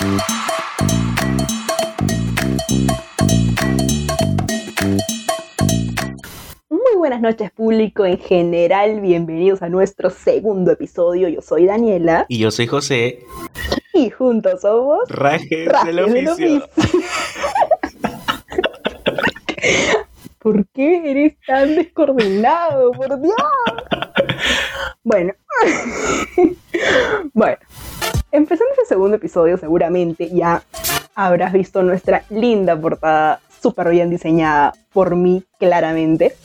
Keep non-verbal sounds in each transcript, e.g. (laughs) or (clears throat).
Muy buenas noches público en general, bienvenidos a nuestro segundo episodio. Yo soy Daniela. Y yo soy José. Y juntos somos Rajes, del oficio. (laughs) ¿Por qué eres tan descoordinado? Por Dios. (laughs) Bueno. (laughs) bueno. Empezando este segundo episodio, seguramente ya habrás visto nuestra linda portada, súper bien diseñada por mí, claramente.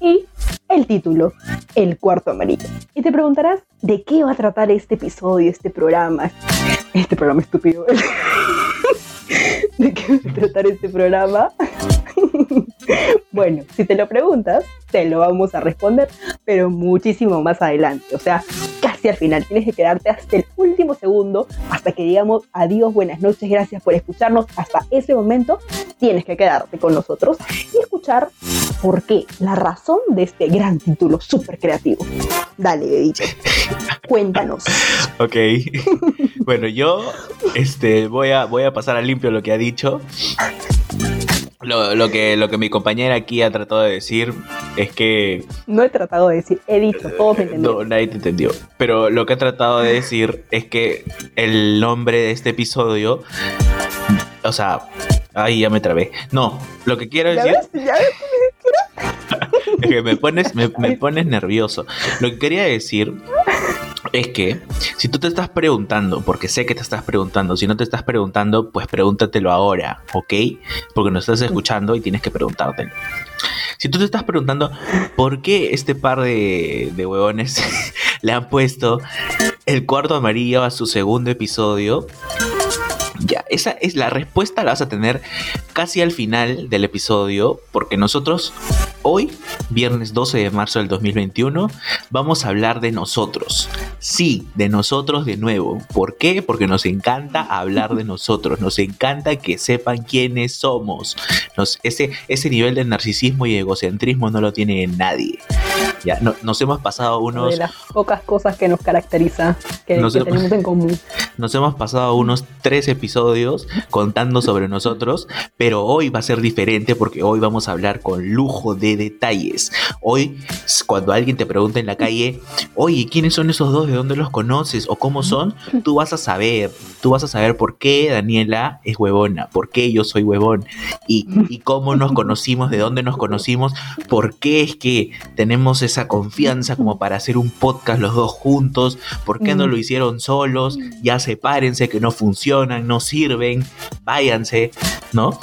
Y el título, El cuarto amarillo. Y te preguntarás, ¿de qué va a tratar este episodio, este programa? Este programa estúpido. (laughs) ¿De qué va a tratar este programa? (laughs) bueno, si te lo preguntas, te lo vamos a responder, pero muchísimo más adelante. O sea, casi al final. Tienes que quedarte hasta el último segundo, hasta que digamos adiós, buenas noches, gracias por escucharnos. Hasta ese momento tienes que quedarte con nosotros y escuchar por qué, la razón de este gran título súper creativo. Dale, bebito. Cuéntanos. (laughs) Ok. bueno, yo este, voy, a, voy a pasar a limpio lo que ha dicho. Lo, que, lo que mi compañera aquí ha tratado de decir es que... No he tratado de decir, he dicho, todos me entendieron. No, nadie te entendió. Pero lo que ha tratado de decir es que el nombre de este episodio... O sea, ahí ya me trabé. No, lo que quiero decir... ¿Ya ves? ¿Ya ves? (laughs) es que me pones, me, me pones nervioso. Lo que quería decir es que si tú te estás preguntando, porque sé que te estás preguntando, si no te estás preguntando, pues pregúntatelo ahora, ¿ok? Porque no estás escuchando y tienes que preguntártelo. Si tú te estás preguntando por qué este par de, de huevones (laughs) le han puesto el cuarto amarillo a su segundo episodio, ya, esa es la respuesta, la vas a tener casi al final del episodio, porque nosotros hoy, viernes 12 de marzo del 2021, vamos a hablar de nosotros. Sí, de nosotros de nuevo. ¿Por qué? Porque nos encanta hablar de nosotros, nos encanta que sepan quiénes somos. ese, ese nivel de narcisismo y egocentrismo no lo tiene nadie. Ya, nos hemos pasado unos... De las pocas cosas que nos caracteriza, que, tenemos en común. Nos hemos pasado unos tres episodios contando sobre nosotros, pero hoy va a ser diferente porque hoy vamos a hablar con lujo de detalles. Hoy, cuando alguien te pregunta en la calle, oye, ¿quiénes son esos dos? ¿De dónde los conoces? ¿O cómo son? Tú vas a saber, tú vas a saber por qué Daniela es huevona, por qué yo soy huevón y, y cómo nos conocimos, de dónde nos conocimos, por qué es que tenemos esa confianza como para hacer un podcast los dos juntos, por qué no lo hicieron solos, ya sepárense que no funcionan, no sirven, váyanse, ¿no?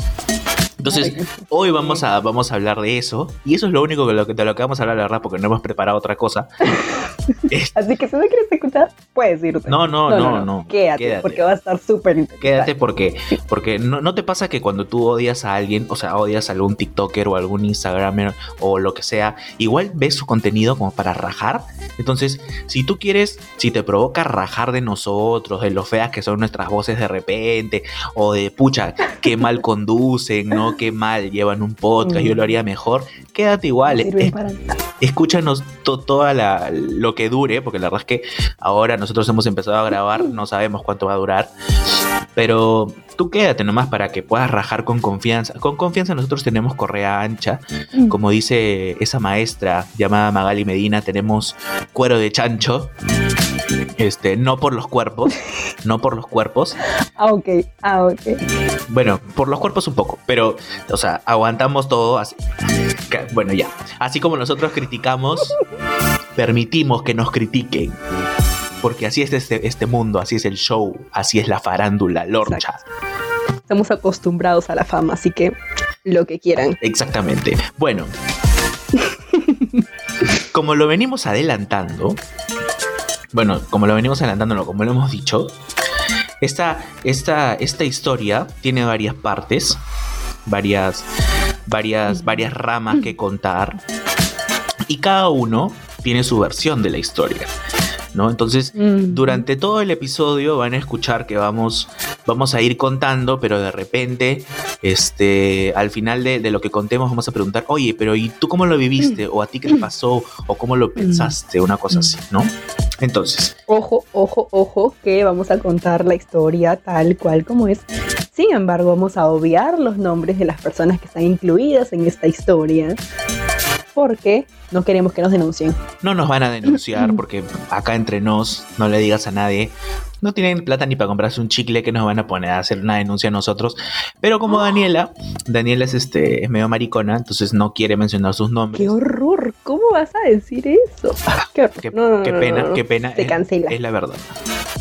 Entonces, hoy vamos a, vamos a hablar de eso. Y eso es lo único de lo que, de lo que vamos a hablar, la verdad, porque no hemos preparado otra cosa. (laughs) Así que si no quieres escuchar, puedes irte. No, no, no, no. Quédate, porque va a estar súper interesante. Quédate porque, porque no, no, te pasa que cuando tú odias a alguien, o sea, odias a algún TikToker o algún Instagramer o lo que sea, igual ves su contenido como para rajar. Entonces, si tú quieres, si te provoca rajar de nosotros, de lo feas que son nuestras voces de repente, o de pucha, qué mal conducen, ¿no? (laughs) qué mal llevan un podcast, yo lo haría mejor, quédate igual. escúchanos todo lo que dure, porque la verdad es que ahora nosotros hemos empezado a grabar, no sabemos cuánto va a durar, pero tú quédate nomás para que puedas rajar con confianza. Con confianza nosotros tenemos correa ancha, mm. como dice esa maestra llamada Magali Medina, tenemos cuero de chancho. Este, no por los cuerpos, (laughs) no por los cuerpos. Ah, ok, ah, ok. Bueno, por los cuerpos un poco, pero, o sea, aguantamos todo así. Bueno, ya. Así como nosotros criticamos, (laughs) permitimos que nos critiquen. Porque así es este, este mundo, así es el show, así es la farándula, lorcha. Estamos acostumbrados a la fama, así que lo que quieran. Exactamente. Bueno, (laughs) como lo venimos adelantando, bueno, como lo venimos adelantando, como lo hemos dicho, esta, esta, esta historia tiene varias partes, varias, varias, varias ramas que contar, y cada uno tiene su versión de la historia. ¿No? Entonces, durante todo el episodio van a escuchar que vamos, vamos a ir contando, pero de repente, este, al final de, lo que contemos vamos a preguntar, oye, pero ¿y tú cómo lo viviste? ¿O a ti qué te pasó? ¿O cómo lo pensaste? Una cosa así, ¿no? Entonces. Ojo, ojo, ojo, que vamos a contar la historia tal cual como es. Sin embargo, vamos a obviar los nombres de las personas que están incluidas en esta historia porque no queremos que nos denuncien. No nos van a denunciar (laughs) porque acá entre nos, no le digas a nadie, no tienen plata ni para comprarse un chicle que nos van a poner a hacer una denuncia a nosotros. Pero como Daniela, Daniela es este es medio maricona, entonces no quiere mencionar sus nombres. ¡Qué horror! ¿Cómo vas a decir eso? ¡Qué, pena, qué pena! Se cancela. Es la verdad.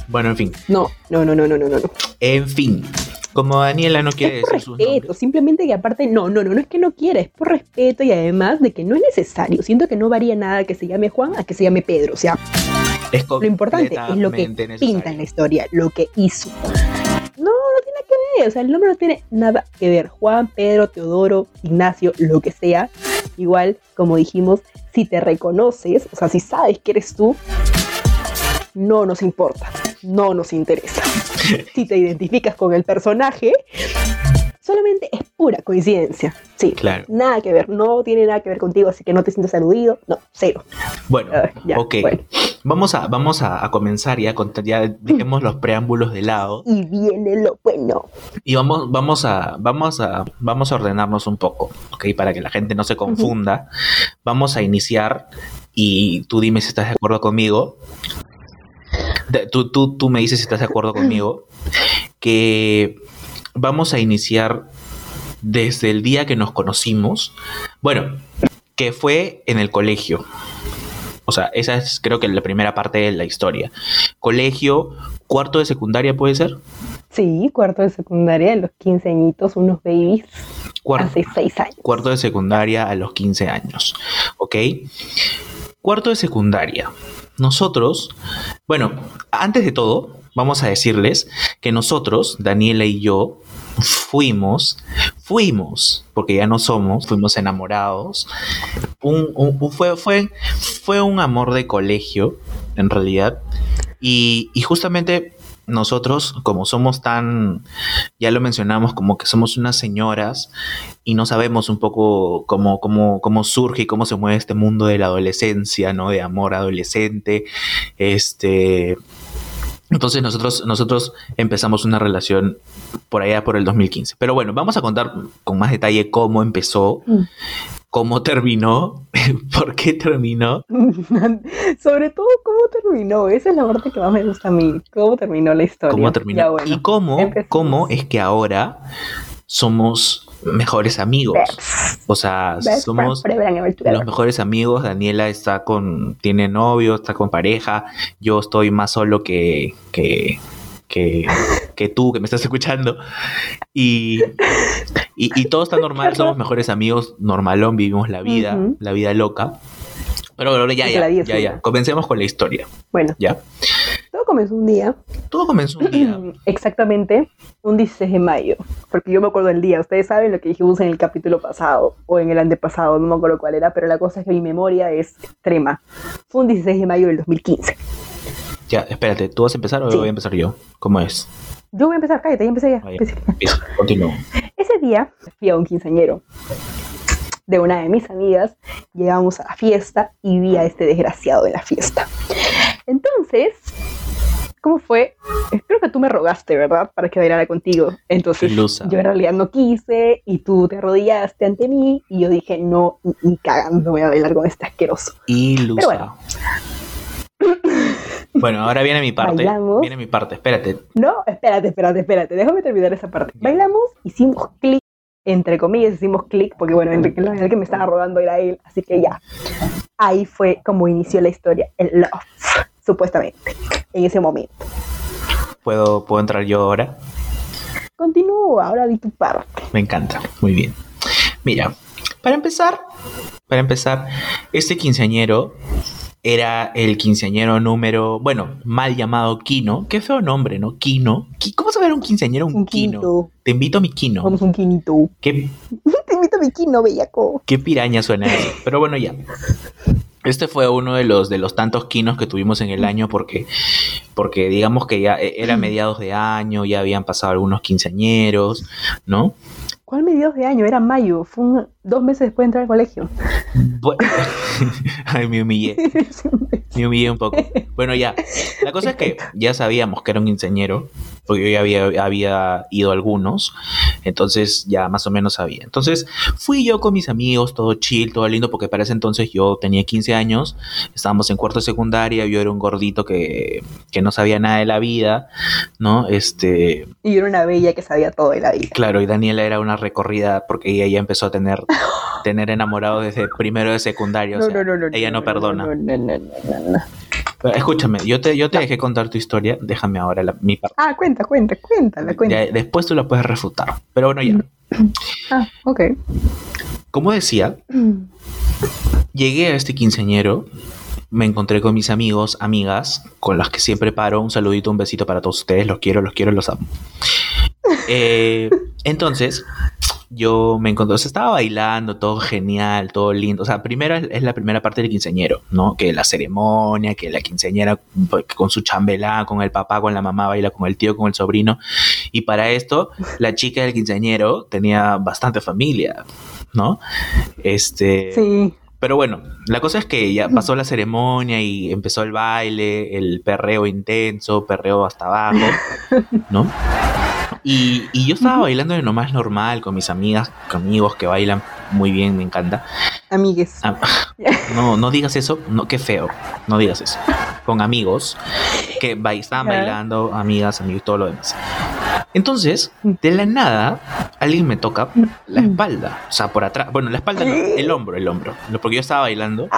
Bueno, en fin. No, no, no, no, no, no, no. En fin. Como Daniela no quiere es por respeto, simplemente que aparte, no, no, no, no es que no quiera, es por respeto y además de que no es necesario. Siento que no varía nada que se llame Juan a que se llame Pedro. O sea, lo importante es lo que pinta en la historia, lo que hizo. No, no tiene que ver, o sea, el nombre no tiene nada que ver. Juan, Pedro, Teodoro, Ignacio, lo que sea. Igual, como dijimos, si te reconoces, o sea, si sabes que eres tú, no nos importa, no nos interesa. (laughs) si te identificas con el personaje, solamente es pura coincidencia. Sí, claro. Nada que ver, no tiene nada que ver contigo, así que no te sientas aludido, no, cero. Bueno, ah, ok. Vamos, a, vamos a, comenzar ya, ya dejemos los preámbulos de lado. Y viene lo bueno. Y vamos, vamos, a, vamos, a, vamos a ordenarnos un poco, ok, para que la gente no se confunda. Vamos a iniciar y tú dime si estás de acuerdo conmigo tú, tú, tú me dices si estás de acuerdo conmigo, que vamos a iniciar desde el día que nos conocimos. Bueno, que fue en el colegio. O sea, esa es creo que la primera parte de la historia. Colegio, cuarto de secundaria puede ser. Sí, cuarto de secundaria, a los 15 añitos, unos babies. hace 6 años. Cuarto de secundaria a los 15 años. ¿Ok? Cuarto de secundaria nosotros, bueno, antes de todo, vamos a decirles que nosotros, Daniela y yo, fuimos, fuimos, porque ya no somos, fuimos enamorados. fue, fue, fue un amor de colegio, en realidad. Y, y justamente nosotros, como somos tan, ya lo mencionamos, como que somos unas señoras y no sabemos un poco cómo, cómo, cómo surge y cómo se mueve este mundo de la adolescencia, ¿no? De amor adolescente. Este. Entonces nosotros, nosotros empezamos una relación por allá por el 2015. Pero bueno, vamos a contar con más detalle cómo empezó. Mm cómo terminó, (laughs) por qué terminó. (laughs) Sobre todo cómo terminó, esa es la parte que más me gusta a mí, cómo terminó la historia. ¿Cómo terminó? y cómo, cómo es que ahora somos mejores amigos. O sea, somos los mejores amigos. Daniela está con, tiene novio, está con pareja. Yo estoy más solo que, que, que, tú que me estás escuchando. Y, y, todo está normal, somos mejores amigos, normalón, vivimos la vida, la vida loca. Pero ahora ya, ya, ya, ya, comencemos con la historia. Bueno. Ya. Todo comenzó un día. Todo comenzó un día. (clears throat) Exactamente, un 16 de mayo. Porque yo me acuerdo del día. Ustedes saben lo que dijimos en el capítulo pasado o en el antepasado, no me acuerdo cuál era, pero la cosa es que mi memoria es extrema. Fue un 16 de mayo del 2015. Ya, espérate, ¿tú vas a empezar o voy a empezar yo? ¿Cómo es? Yo voy a empezar, cállate, ya empecé ya. continúo. (laughs) Ese día fui a un quinceañero de una de mis amigas, llegamos a la fiesta y vi a este desgraciado de la fiesta. Entonces, ¿cómo fue? Creo que tú me rogaste, ¿verdad? Para que bailara contigo. Entonces, yo en realidad no quise y tú te arrodillaste ante mí y yo dije, no, ni cagando voy a bailar con este asqueroso. Ilusa. Pero bueno. Bueno, ahora viene mi parte. Viene mi parte, espérate. No, espérate, espérate, espérate. Déjame terminar esa parte. Bailamos, hicimos clic, entre comillas, hicimos clic, porque bueno, el que me estaba rodando era él, así que ya. Ahí fue como inició la historia, el love, supuestamente, en ese momento. ¿Puedo, ¿puedo entrar yo ahora? Continúa, ahora di tu parte. Me encanta, muy bien. Mira, para empezar, para empezar, este quinceañero era el quinceañero número, bueno, mal llamado Kino. Qué feo nombre, ¿no? Kino. ¿Cómo se ve un quinceañero un, Kino? Te invito a mi Kino. Vamos un Quinito. ¿Qué? (laughs) Te invito a mi Kino, bellaco. Qué piraña suena eso. Pero bueno, ya. Este fue uno de los de los tantos quinos que tuvimos en el año porque porque digamos que ya e, era mediados de año, ya habían pasado algunos quinceañeros, ¿no? ¿Cuál mediados de año? Era mayo, fue dos meses después de entrar al colegio. (laughs) Ay, me humillé. (laughs) Me humillé un poco. Bueno, ya. La cosa es que ya sabíamos que era un quinceañero, porque yo ya había, había ido a algunos, entonces ya más o menos sabía. Entonces fui yo con mis amigos, todo chill, todo lindo, porque para ese entonces yo tenía 15 años, estábamos en cuarto de secundaria, yo era un gordito que, que no sabía nada de la vida, ¿no? Este... Y yo era una bella que sabía todo de la vida. Claro, y Daniela era una recorrida porque ella ya empezó a tener, tener enamorado desde primero de secundaria. no, no, no, ella no, perdona. No, no, no, no, escúchame, yo te, yo te dejé contar tu historia, déjame ahora mi parte. Ah, cuenta, cuenta, cuéntala, cuenta. después tú la puedes refutar, pero bueno, ya. (clears throat) Ah, ok. Como decía, (clears throat) llegué a este quinceañero, me encontré con mis amigos, amigas, con las que siempre paro. Un saludito, un besito para todos ustedes, los quiero, los quiero, los amo. (laughs) Eh, entonces, yo me encontré, o sea, estaba bailando, todo genial, todo lindo. O sea, primero es, la primera parte del quinceañero, ¿no? Que la ceremonia, que la quinceañera pues, con su chambelán, con el papá, con la mamá, baila con el tío, con el sobrino. Y para esto, la chica del quinceañero tenía bastante familia, ¿no? Este. Sí. Pero bueno, la cosa es que ya pasó la ceremonia y empezó el baile, el perreo intenso, perreo hasta abajo, ¿no? Y, yo estaba bailando de lo más normal con mis amigas, con amigos que bailan muy bien, me encanta. Amigues. Ah, no, no digas eso, no, qué feo, no digas eso. Con amigos que estaban bailando, amigas, amigos, todo lo demás. Entonces, de la nada, alguien me toca la espalda, o sea, por atrás, bueno, la espalda no, el hombro, el hombro, porque yo estaba bailando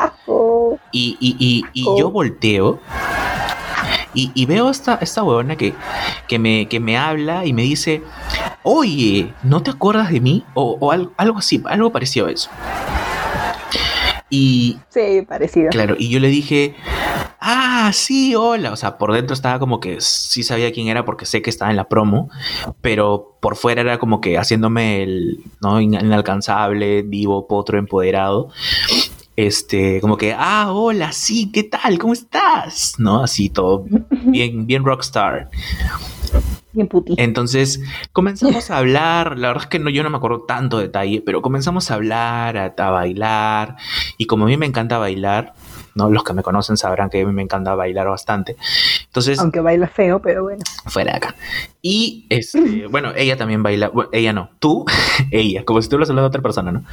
y, y, y yo volteo y, veo esta, esta huevona que, que, me, que me habla y me dice, oye, ¿no te acuerdas de mí? O, algo, así, algo parecido a eso. Y, sí, parecido. Claro, y yo le dije, ah, sí, hola. O sea, por dentro estaba como que sí sabía quién era porque sé que estaba en la promo, pero por fuera era como que haciéndome el ¿no? inalcanzable, vivo, potro, empoderado este, como que, ah, hola, sí, ¿qué tal? ¿Cómo estás? ¿No? Así todo (laughs) bien, bien rockstar. Bien puti. Entonces comenzamos a (laughs) hablar, la verdad es que no, yo no me acuerdo tanto detalle, pero comenzamos a hablar, a, bailar, y como a mí me encanta bailar, ¿no? Los que me conocen sabrán que a mí me encanta bailar bastante. Entonces, Aunque baila feo, pero bueno. Fuera de acá. Y, este, (laughs) bueno, ella también baila, ella no, tú, (laughs) ella, como si estuvieras hablando de otra persona, ¿no?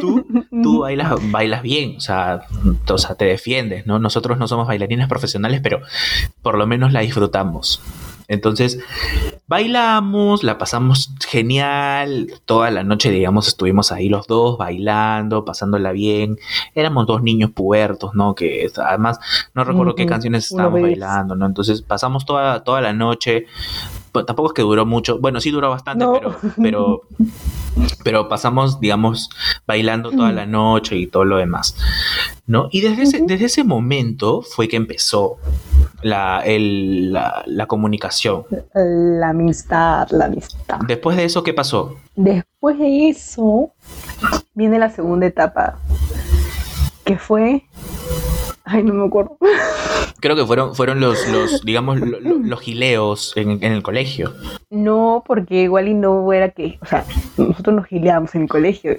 Tú, tú bailas, bailas bien, o sea, o sea, te defiendes, ¿no? Nosotros no somos bailarines profesionales, pero por lo menos la disfrutamos. Entonces, bailamos, la pasamos genial, toda la noche, digamos, estuvimos ahí los dos bailando, pasándola bien. Éramos dos niños pubertos, ¿no? Que además no recuerdo qué canciones estábamos bailando, ¿no? Entonces, pasamos toda, toda la noche. Pues, tampoco es que duró mucho, bueno, sí duró bastante, pero, pero, (laughs) pero pasamos, digamos, bailando toda la noche y todo lo demás, ¿no? Y desde, ese, desde ese momento fue que empezó la, la, comunicación. La amistad, la amistad. Después de eso, ¿qué pasó? Después de eso, viene la segunda etapa, que fue... Ay, no me acuerdo. Creo que fueron, fueron los, los (laughs) digamos, los, gileos en, el colegio. No, porque igual y no era que, o sea, nosotros nos gileábamos en el colegio.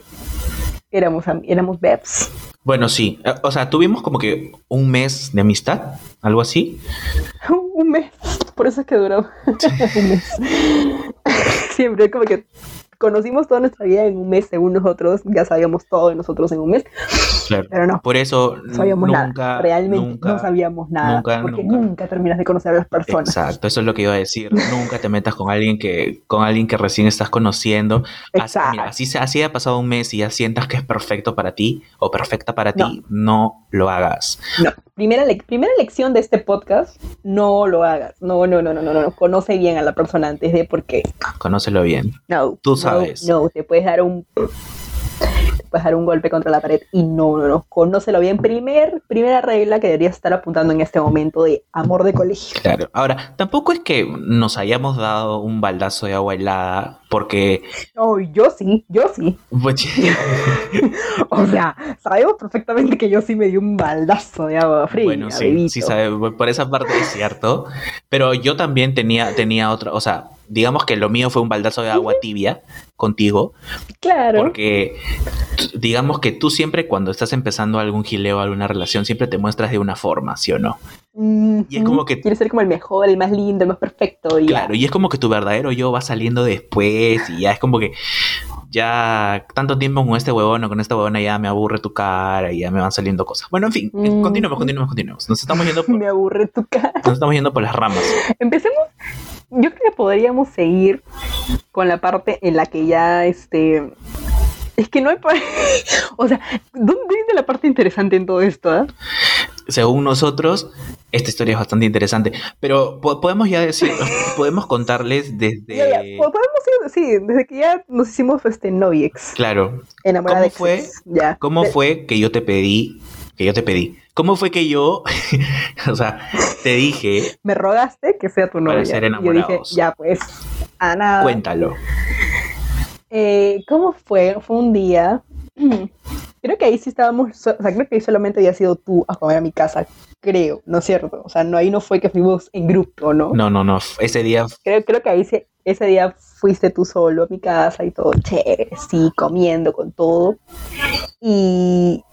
Éramos, éramos beps. Bueno, sí. O sea, tuvimos como que un mes de amistad, algo así. (laughs) un mes. Por eso es que duró (laughs) un mes. Siempre como que conocimos toda nuestra vida en un mes, según nosotros, ya sabíamos todo de nosotros en un mes. Claro. Pero no. Por eso no sabíamos nada. Realmente no sabíamos nada. porque nunca. terminas de conocer a las personas. Exacto, eso es lo que iba a decir. nunca te metas con alguien que, con alguien que recién estás conociendo. Así, así, así ha pasado un mes y ya sientas que es perfecto para ti o perfecta para ti, no lo hagas. No. Primera, primera lección de este podcast, no lo hagas. No, no, no, no, no, no. Conoce bien a la persona antes de por qué. Conócelo bien. No. Tú sabes. No, te puedes dar un (laughs) puedes dar un golpe contra la pared y no, no, no, conócelo bien. Primer, primera regla que deberías estar apuntando en este momento de amor de colegio. Claro, ahora, tampoco es que nos hayamos dado un baldazo de agua helada porque... Oh, yo sí, yo sí. Pues, (laughs) (laughs) o sea, sabemos perfectamente que yo sí me di un baldazo de agua fría. Bueno, sí, sí, por esa parte es cierto, pero yo también tenía, tenía otra, o sea, digamos que lo mío fue un baldazo de agua tibia contigo. Claro. Porque digamos que tú siempre cuando estás empezando algún gileo, alguna relación, siempre te muestras de una forma, ¿sí o no? Y es como que... Quieres ser como el mejor, el más lindo, el más perfecto. Y claro, y es como que tu verdadero yo va saliendo después y ya es como que ya tanto tiempo con este huevón o con esta huevona ya me aburre tu cara y ya me van saliendo cosas. Bueno, en fin, mm. continuemos, continuemos, continuemos. Nos estamos yendo por, (laughs) Me aburre tu cara. Nos estamos yendo por las ramas. Empecemos yo creo que podríamos seguir con la parte en la que ya este es que no hay (laughs) o sea dónde viene la parte interesante en todo esto ah? Según nosotros esta historia es bastante interesante pero podemos ya decir (laughs) podemos contarles desde podemos sí desde que ya nos hicimos este noviex claro cómo fue ya. cómo fue que yo te pedí que yo te pedí ¿Cómo fue que yo, (laughs) o sea, te dije... (laughs) Me rogaste que sea tu novia. Para ser enamorados. yo dije, ya pues, a nada. Cuéntalo. Eh, ¿Cómo fue? Fue un día... (clears throat) Creo que ahí sí estábamos, o sea, creo que ahí solamente había sido tú a comer a mi casa, creo, ¿no es cierto? O sea, no, ahí no fue que fuimos en grupo, ¿no? No, no, no, ese día... Creo, creo que ahí sí, ese día fuiste tú solo a mi casa y todo chévere, sí, comiendo con todo. Y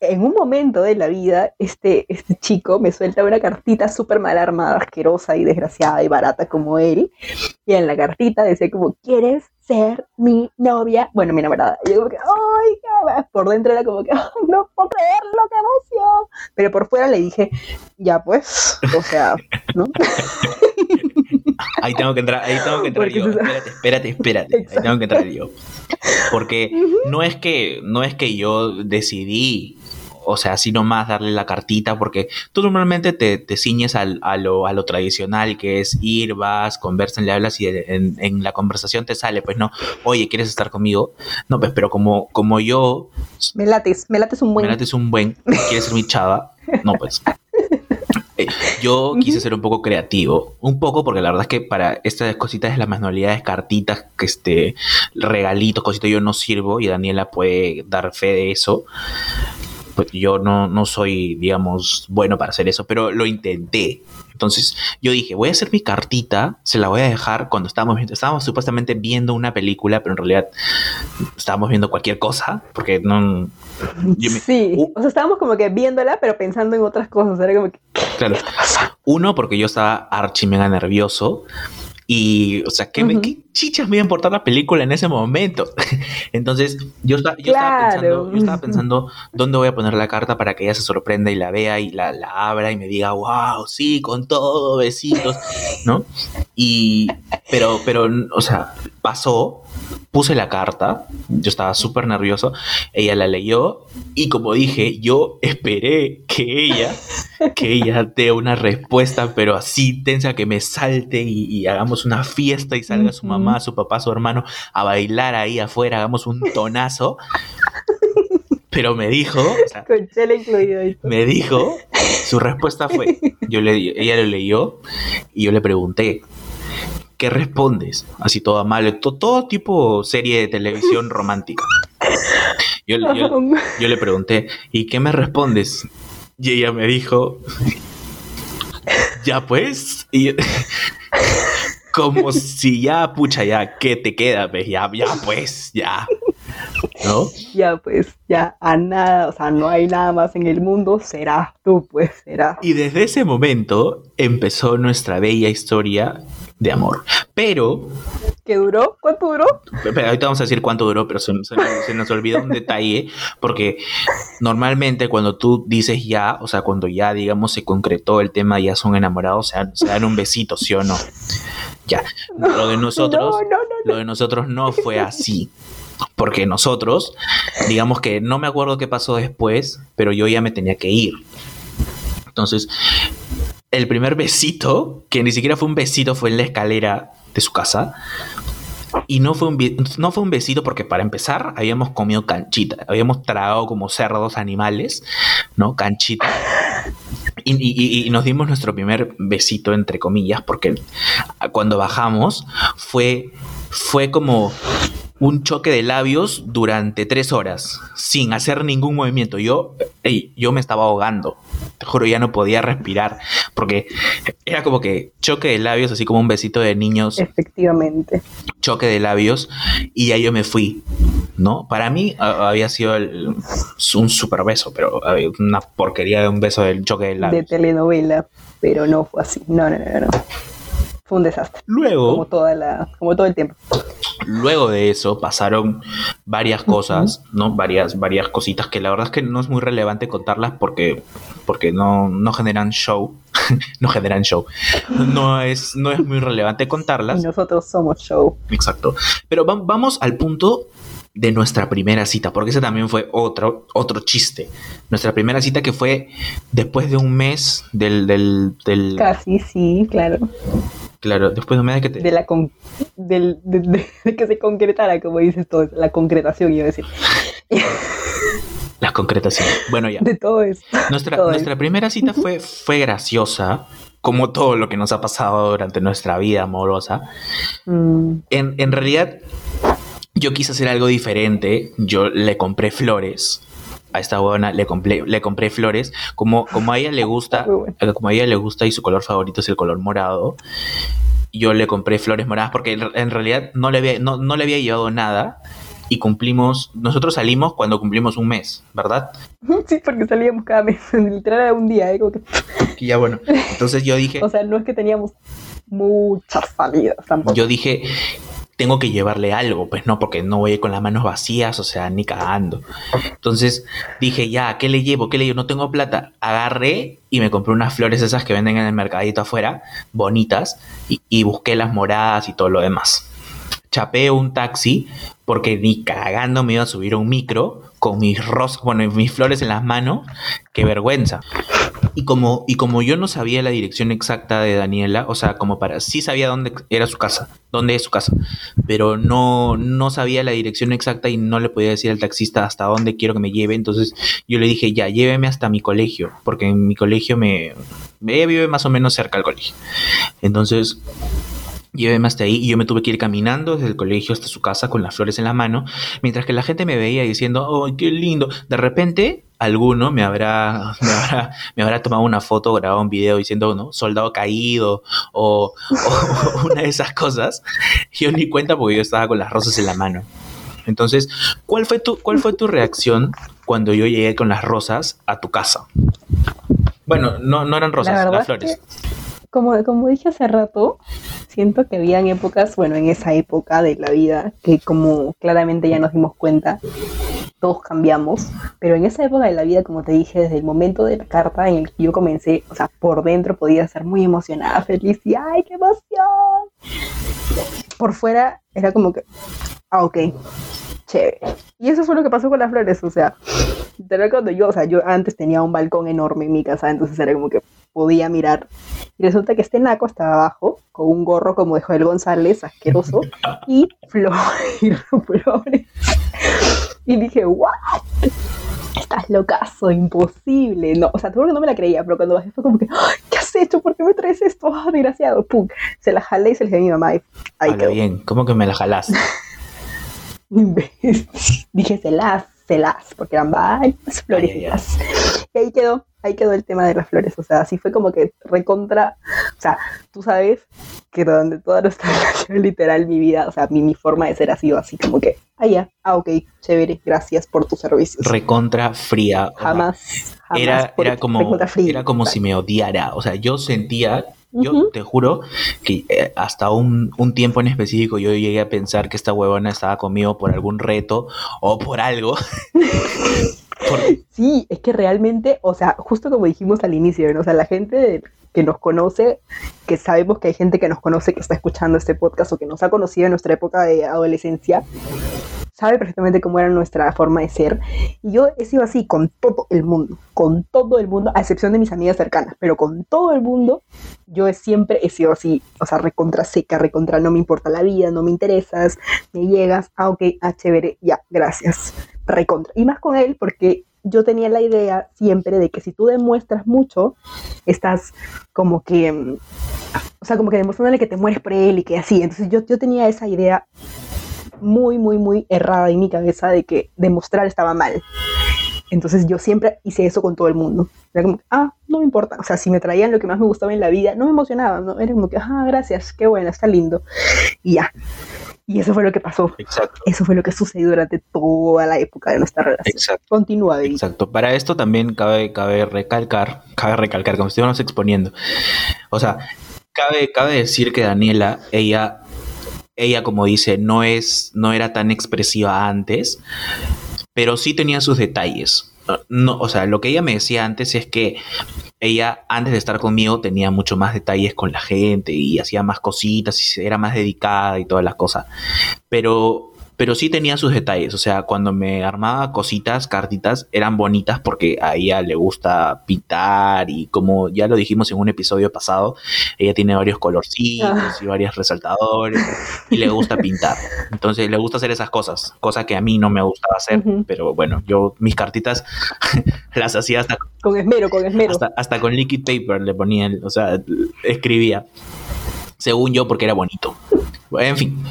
en un momento de la vida, este, este chico me suelta una cartita súper mal armada, asquerosa y desgraciada y barata como él. Y en la cartita decía como, ¿quieres ser mi novia? Bueno, mi enamorada. Y yo como que, ¡ay, Por dentro era como que, no puedo creerlo, qué emoción! Pero por fuera le dije, ya pues, o sea, ¿no? Ahí tengo que entrar, ahí tengo que entrar yo. Espérate, espérate, espérate. Ahí tengo que entrar yo. Porque no es que, no es que yo decidí o sea, así nomás darle la cartita, porque tú normalmente te, te ciñes a, lo, a lo tradicional, que es ir, vas, conversan, le hablas y en, en, la conversación te sale, pues no, oye, ¿quieres estar conmigo? No, pues, pero como, como yo... Me lates, me lates un buen. Me lates un buen, ¿quieres ser mi chava? No, pues. (laughs) Eh, yo quise ser un poco creativo, un poco porque la verdad es que para estas cositas de las manualidades, cartitas, que este, regalitos, cositas, yo no sirvo y Daniela puede dar fe de eso. Pues yo no, no soy, digamos, bueno para hacer eso, pero lo intenté. Entonces yo dije, voy a hacer mi cartita, se la voy a dejar cuando estábamos viendo, estábamos supuestamente viendo una película, pero en realidad estábamos viendo cualquier cosa, porque no... sí, o sea, estábamos como que viéndola, pero pensando en otras cosas, era como que... Claro. Uno, porque yo estaba archi mega nervioso. Y, o sea, ¿qué, ¿qué, chichas me iba a importar la película en ese momento? (laughs) Entonces, yo, estaba, yo, estaba pensando, yo estaba pensando dónde voy a poner la carta para que ella se sorprenda y la vea y la, la abra y me diga, wow, sí, con todo, besitos, ¿no? Y, pero, pero, o sea, pasó, puse la carta, yo estaba súper nervioso, ella la leyó y como dije, yo esperé que ella, que ella dé una respuesta, pero así tensa que me salte y, hagamos una fiesta y salga su mamá, su papá, su hermano a bailar ahí afuera, hagamos un tonazo. Pero me dijo, me dijo, su respuesta fue, yo le, ella lo leyó y yo le pregunté, ¿qué respondes? Así todo amable, todo, tipo serie de televisión (laughs) romántica. Yo, le pregunté, ¿y qué me respondes? Y ella me dijo, ya pues, (laughs) como si ya, pucha, ya, ¿qué te queda? Pues, ya, ya pues, ya. ¿No? Ya pues, ya a nada, o sea, no hay nada más en el mundo, será tú, pues, será. Y desde ese momento empezó nuestra bella historia de amor. Pero... ¿Qué duró? ¿Cuánto duró? Pero ahorita vamos a decir cuánto duró, pero se, nos olvidó un detalle, porque normalmente cuando tú dices ya, o sea, cuando ya, digamos, se concretó el tema, ya son enamorados, se dan, se dan un besito, ¿sí o no? Ya. lo de nosotros, lo de nosotros no fue así. Porque nosotros, digamos que no me acuerdo qué pasó después, pero yo ya me tenía que ir. Entonces, el primer besito, que ni siquiera fue un besito, fue en la escalera de su casa. Y no fue, un, no fue un besito porque para empezar habíamos comido canchita, habíamos tragado como cerdos animales, ¿no? Canchita. Y, nos dimos nuestro primer besito, entre comillas, porque cuando bajamos fue fue como un choque de labios durante tres horas, sin hacer ningún movimiento. Yo, yo me estaba ahogando. Te juro, ya no podía respirar. Porque era como que choque de labios, así como un besito de niños. Efectivamente. Choque de labios. Y ya yo me fui. ¿No? Para mí había sido un super beso, pero una porquería de un beso del choque de labios. De telenovela, pero no fue así. No, no, no, no. Fue un desastre. Luego. Como, toda la, como todo el tiempo. Luego de eso pasaron varias cosas, ¿no? Varias, varias cositas que la verdad es que no es muy relevante contarlas porque, porque no, no generan show. (laughs) no generan show. No es, no es muy relevante contarlas. nosotros somos show. Exacto. Pero vamos al punto de nuestra primera cita, porque ese también fue otro, otro chiste. Nuestra primera cita que fue después de un mes del... del, del... Casi, sí, claro. Claro, después de un mes de que te... De, la de, que se concretara, como dices todo, la concretación, iba a decir. (laughs) La concretación. Bueno, ya. De todo esto. Nuestra, nuestra primera cita fue, fue graciosa, como todo lo que nos ha pasado durante nuestra vida amorosa. Mm. En, en realidad, yo quise hacer algo diferente. Yo le compré flores. A esta buena le compré, le compré flores. Como, como a ella le (laughs) gusta, eh, como a ella le gusta y su color favorito es el color morado. Yo le compré flores moradas porque en realidad no le había, no, no le había llevado nada y cumplimos, nosotros salimos cuando cumplimos un mes, ¿verdad? Sí, porque salíamos cada mes, (laughs) literal era un día, ¿eh? que... (laughs) ya bueno, entonces yo dije... o sea, no es que teníamos muchas salidas tampoco. Yo dije, tengo que llevarle algo, pues no, porque no voy con las manos vacías, o sea, ni cagando. Entonces dije, ya, ¿qué le llevo? ¿Qué le llevo? No tengo plata. Agarré y me compré unas flores esas que venden en el mercadito afuera, bonitas, y, busqué las moradas y todo lo demás. Chapé un taxi porque ni cagando me iba a subir un micro con mis rosas, bueno, mis flores en las manos, qué vergüenza. Y como, y como yo no sabía la dirección exacta de Daniela, o sea, como para, sí sabía dónde era su casa, dónde es su casa, pero no, no sabía la dirección exacta y no le podía decir al taxista hasta dónde quiero que me lleve. Entonces yo le dije, ya, lléveme hasta mi colegio, porque en mi colegio me, me vive más o menos cerca del colegio. Entonces Lléveme hasta ahí y yo me tuve que ir caminando desde el colegio hasta su casa con las flores en la mano, mientras que la gente me veía diciendo, ¡oh, qué lindo! De repente, alguno (laughs) me habrá, me habrá, tomado una foto, grabado un video diciendo, ¿no? Soldado caído o, (laughs) una de esas cosas. Yo ni cuenta porque yo estaba con las rosas en la mano. Entonces, ¿cuál fue tu, cuál fue tu reacción cuando yo llegué con las rosas a tu casa? Bueno, no, no eran rosas, las flores como, como dije hace rato, siento que habían épocas, bueno, en esa época de la vida, que como claramente ya nos dimos cuenta, todos cambiamos, pero en esa época de la vida, como te dije, desde el momento de la carta en el que yo comencé, o sea, por dentro podía ser muy emocionada, feliz y ¡ay, qué emoción! Por fuera era como que, ah, ok, chévere. Y eso fue lo que pasó con las flores, o sea, cuando yo, o sea, yo antes tenía un balcón enorme en mi casa, entonces era como que podía mirar. Y resulta que este naco estaba abajo, con un gorro como de Joel González, asqueroso, (laughs) y flores. (laughs) Y dije, ¿what? Estás locazo, imposible. No, o sea, todo que no me la creía, pero cuando bajé fue como que, ¿qué has hecho? ¿Por qué me traes esto? Oh, desgraciado. Pum. Se la jalé y se le dije a mi mamá. Y quedó. bien, ¿cómo que me la jalás? (laughs) dije, se las, se las, porque eran varias flores. Y ahí quedó ahí quedó el tema de las flores. O sea, así fue como que recontra. O sea, tú sabes que durante toda nuestra (laughs) relación, literal, mi vida, o sea, mi, mi forma de ser ha sido así como que, ah, ya, ah, ok, chévere, gracias por tus servicios. Recontra fría. Jamás. jamás era, era como, era como si me odiara. O sea, yo sentía yo te juro que eh, hasta un, un, tiempo en específico yo llegué a pensar que esta huevona estaba conmigo por algún reto o por algo. (laughs) Sí, es que realmente, o sea, justo como dijimos al inicio, o sea, la gente que nos conoce, que sabemos que hay gente que nos conoce, que está escuchando este podcast o que nos ha conocido en nuestra época de adolescencia, sabe perfectamente cómo era nuestra forma de ser. Y yo he sido así con todo el mundo, con todo el mundo, a excepción de mis amigas cercanas, pero con todo el mundo, yo siempre he sido así, o sea, recontra seca, recontra no me importa la vida, no me interesas, me llegas, ah, ok, ah, chévere, ya, gracias, recontra. Y más con él porque yo tenía la idea siempre de que si tú demuestras mucho, estás como que, mm, o sea, como que demostrándole que te mueres por él y que así. Entonces yo, yo tenía esa idea muy, muy, muy errada en mi cabeza de que demostrar estaba mal. Entonces yo siempre hice eso con todo el mundo. Era como, ah, no me importa. O sea, si me traían lo que más me gustaba en la vida, no me emocionaba, ¿no? Era como que, ah, gracias, qué bueno, está lindo. Y ya. Y eso fue lo que pasó. Exacto. Eso fue lo que sucedió durante toda la época de nuestra relación. Exacto. Continúa, Exacto. Para esto también cabe, cabe recalcar, cabe recalcar, como estuvimos exponiendo. O sea, cabe, cabe decir que Daniela, ella, ella, como dice, no es, no era tan expresiva antes, pero sí tenía sus detalles. No, o sea, lo que ella me decía antes es que ella, antes de estar conmigo, tenía mucho más detalles con la gente y hacía más cositas y era más dedicada y todas las cosas. Pero pero sí tenía sus detalles. O sea, cuando me armaba cositas, cartitas, eran bonitas porque a ella le gusta pintar y como ya lo dijimos en un episodio pasado, ella tiene varios colorcitos ah. y varios resaltadores y le gusta pintar. Entonces le gusta hacer esas cosas, cosa que a mí no me gustaba hacer, pero bueno, yo mis cartitas (laughs) las hacía hasta con esmero, con esmero. Hasta, hasta con liquid paper le ponía, o sea, escribía. Según yo, porque era bonito. En fin.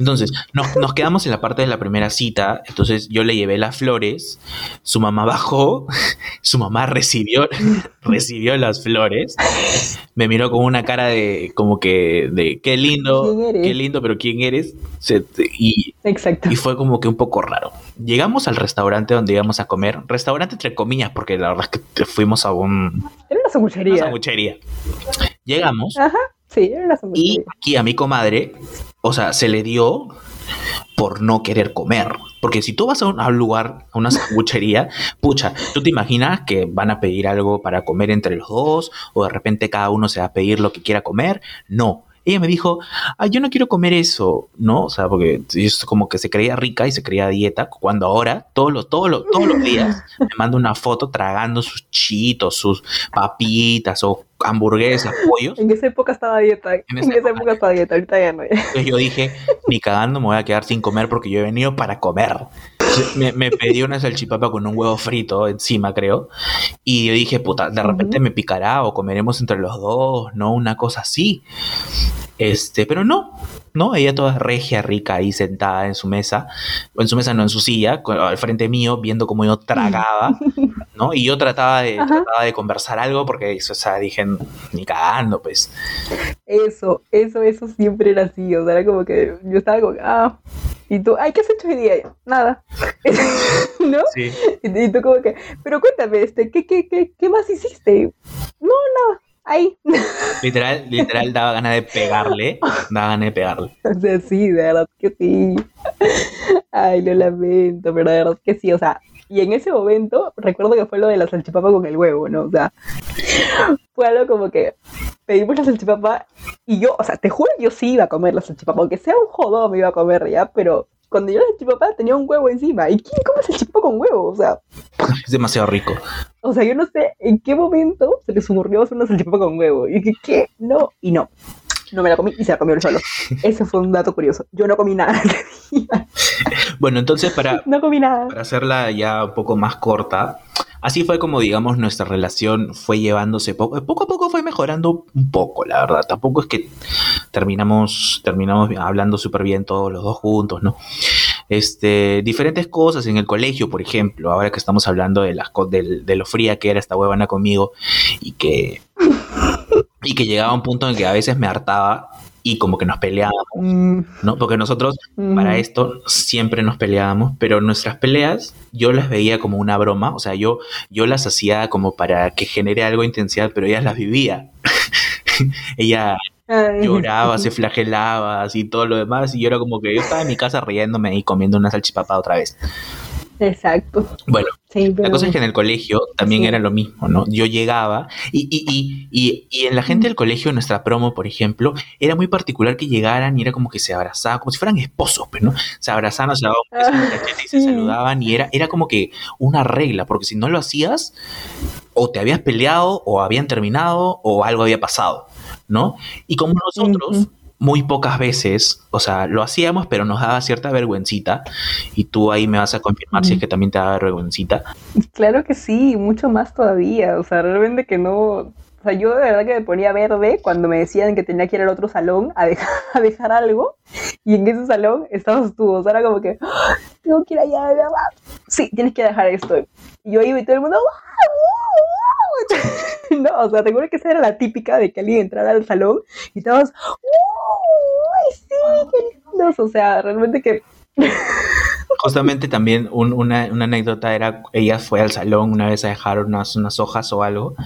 Entonces, nos, quedamos en la parte de la primera cita. Entonces, yo le llevé las flores. Su mamá bajó. (laughs) Su mamá recibió, (laughs) recibió las flores. Me miró con una cara de, como que, de qué lindo, qué lindo, pero ¿quién eres? y, Exacto. y fue como que un poco raro. Llegamos al restaurante donde íbamos a comer. Restaurante entre comillas, porque la verdad es que fuimos a un. Era una sanguchería. Una sanguchería. Llegamos. Ajá. Sí, era una sanguchería. Y aquí a mi comadre o sea, se le dio por no querer comer. Porque si tú vas a un, lugar, a una sanguchería, (laughs) pucha, tú te imaginas que van a pedir algo para comer entre los dos o de repente cada uno se va a pedir lo que quiera comer. No, ella me dijo, ay, yo no quiero comer eso, ¿no? O sea, porque es como que se creía rica y se creía dieta, cuando ahora, todos los, todos los, todos los días, (laughs) me manda una foto tragando sus chitos, sus papitas o hamburguesas, pollos. En esa época estaba dieta. En esa, época, estaba dieta, ahorita ya no. (laughs) Entonces yo dije, ni cagando me voy a quedar sin comer porque yo he venido para comer. Me, me, pedí una salchipapa con un huevo frito encima, creo. Y yo dije, puta, de repente me picará o comeremos entre los dos, ¿no? Una cosa así. Este, pero no, no, ella toda regia, rica ahí sentada en su mesa, o en su mesa no, en su silla, al frente mío, viendo cómo yo tragaba, (laughs) ¿no? Y yo trataba de, trataba de conversar algo porque, o sea, dije, ni cagando, pues. Eso, eso, eso siempre era así, o sea, era como que yo estaba como, ah, y tú, ay, ¿qué has hecho hoy día? Nada. (laughs) ¿No? Sí. Y, tú como que, pero cuéntame, este, ¿qué, qué, qué, qué más hiciste? No, nada ahí. Literal, literal daba ganas de pegarle. Daba ganas de pegarle. O sea, sí, de verdad que sí. Ay, lo lamento, pero de verdad que sí. O sea, y en ese momento recuerdo que fue lo de la salchipapa con el huevo, ¿no? O sea, fue algo como que pedimos la salchipapa y yo, o sea, te juro que yo sí iba a comer la salchipapa, aunque sea un jodón me iba a comer ya, pero cuando yo la salchipapa tenía un huevo encima. ¿Y quién come salchipapa con huevo? O sea. (laughs) Es demasiado rico. O sea, yo no sé en qué momento se les ocurrió hacer una salchipapa con huevo. Y que, ¿qué? No, y no. No me la comí y se la comió el solo. (laughs) Ese fue un dato curioso. Yo no comí nada bueno, entonces para, (laughs) no comí nada. para hacerla ya un poco más corta, Así fue como, digamos, nuestra relación fue llevándose poco, poco a poco fue mejorando un poco, la verdad. Tampoco es que terminamos, terminamos hablando súper bien todos los dos juntos, ¿no? Este, diferentes cosas en el colegio, por ejemplo, ahora que estamos hablando de, las, de, de lo fría que era esta huevana conmigo y que, (laughs) y que llegaba a un punto en que a veces me hartaba y como que nos peleábamos, mm. ¿no? Porque nosotros para esto siempre nos peleábamos, pero nuestras peleas yo las veía como una broma, o sea, yo, yo las hacía como para que genere algo intensidad, pero ella las vivía. (laughs) ella lloraba, se (laughs) flagelaba, así todo lo demás, y yo era como que yo estaba en mi casa riéndome y comiendo una salchipapa otra vez. Exacto. Bueno, la cosa es que en el colegio también era lo mismo, ¿no? Yo llegaba y, y, y, y, en la gente del colegio, nuestra promo, por ejemplo, era muy particular que llegaran y era como que se abrazaban, como si fueran esposos, pues, ¿no? Se abrazaban, se daban y se saludaban y era, era como que una regla, porque si no lo hacías, o te habías peleado, o habían terminado, o algo había pasado, ¿no? Y como nosotros muy pocas veces, o sea, lo hacíamos, pero nos daba cierta vergüencita. Y tú ahí me vas a confirmar si es que también te daba vergüencita. Claro que sí, mucho más todavía. O sea, realmente que no. O sea, yo de verdad que me ponía verde cuando me decían que tenía que ir al otro salón a dejar, (laughs) a dejar algo. Y en ese salón estabas tú. O sea, era como que, ¡Ah! tengo que ir allá, de verdad. Sí, tienes que dejar esto. Y yo iba y todo el mundo, (laughs) no, o sea, te que esa era la típica de que alguien entrara al salón y estabas, ¡Uy, sí, qué lindos! O sea, realmente que... (laughs) Justamente también una, anécdota era, ella fue al salón una vez a dejar unas, unas hojas o algo,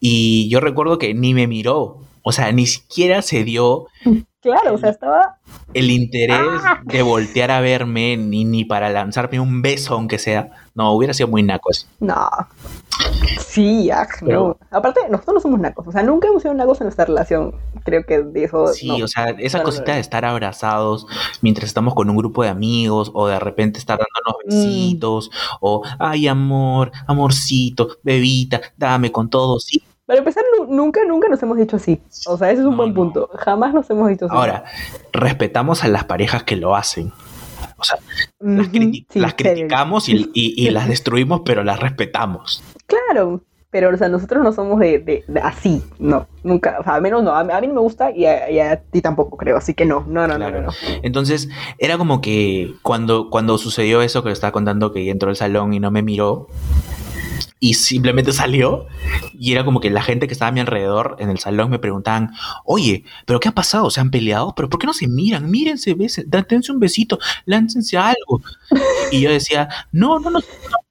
y yo recuerdo que ni me miró, o sea, ni siquiera se dio... Claro, o sea, estaba... El interés ¡Ah! de voltear a verme, ni, ni para lanzarme un beso, aunque sea. No, hubiera sido muy naco eso. No. Sí, ya, no. Aparte, nosotros no somos nacos. O sea, nunca hemos sido nacos en nuestra relación. Creo que de eso. Sí, o sea, esa cosita de estar abrazados mientras estamos con un grupo de amigos, o de repente estar dándonos mm. besitos, o ay, amor, amorcito, bebita, dame con todo, sí. Para empezar, nunca, nunca nos hemos dicho así. O sea, ese es un buen punto. Jamás nos hemos dicho así. Ahora, respetamos a las parejas que lo hacen. O sea, las, criticamos y, (laughs) las destruimos, pero las respetamos. Claro, pero o sea, nosotros no somos de, así, no, nunca, o sea, al menos no, a, mí no me gusta y a, ti tampoco creo, así que no, no, no, no, no, Entonces, era como que cuando, cuando sucedió eso que le estaba contando que entró al salón y no me miró, y simplemente salió y era como que la gente que estaba a mi alrededor en el salón me preguntaban, oye, ¿pero qué ha pasado? ¿Se han peleado? ¿Pero por qué no se miran? Mírense, besen, dense un besito, láncense algo. (laughs) Y yo decía, no, no, no.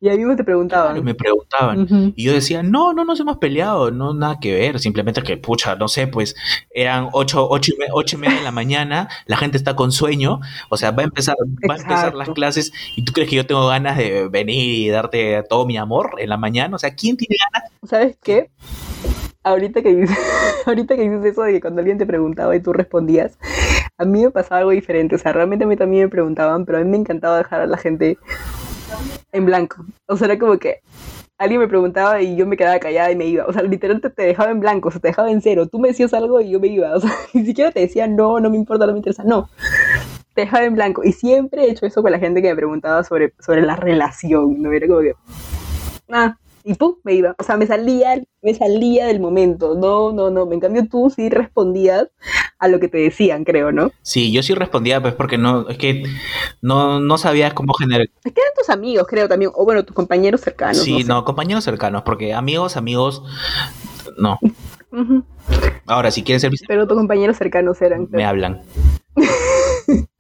Y ahí mismo te preguntaban. Me preguntaban. Y yo decía, no, no nos hemos peleado, no, nada que ver, simplemente que, pucha, no sé, pues eran ocho, ocho, y, ocho y media de la mañana, la gente está con sueño, o sea, va a empezar, va a empezar las clases y tú crees que yo tengo ganas de venir y darte todo mi amor en la mañana o sea, ¿quién tiene ganas? ¿Sabes qué? Ahorita que, dices, (laughs) ahorita que dices eso de que cuando alguien te preguntaba y tú respondías, a mí me pasaba algo diferente. O sea, realmente a mí también me preguntaban, pero a mí me encantaba dejar a la gente en blanco. O sea, era como que alguien me preguntaba y yo me quedaba callada y me iba. O sea, literalmente te dejaba en blanco, o sea, te dejaba en cero. Tú me decías algo y yo me iba. (laughs) O sea, ni siquiera te decía, no, no me importa, no me interesa. No, te dejaba en blanco. Y siempre he hecho eso con la gente que me preguntaba sobre, sobre la relación. ¿no? Era como que, ah, y pum, me iba. O sea, me salía, me salía del momento. No, no, no. En cambio, tú sí respondías a lo que te decían, creo, ¿no? Sí, yo sí respondía, pues porque no, es que no, no sabías cómo generar. Es que eran tus amigos, creo también. O bueno, tus compañeros cercanos. Sí, no, compañeros cercanos, porque amigos, amigos, no. Ahora, si quieres ser Pero tus compañeros cercanos eran. Me hablan. (laughs)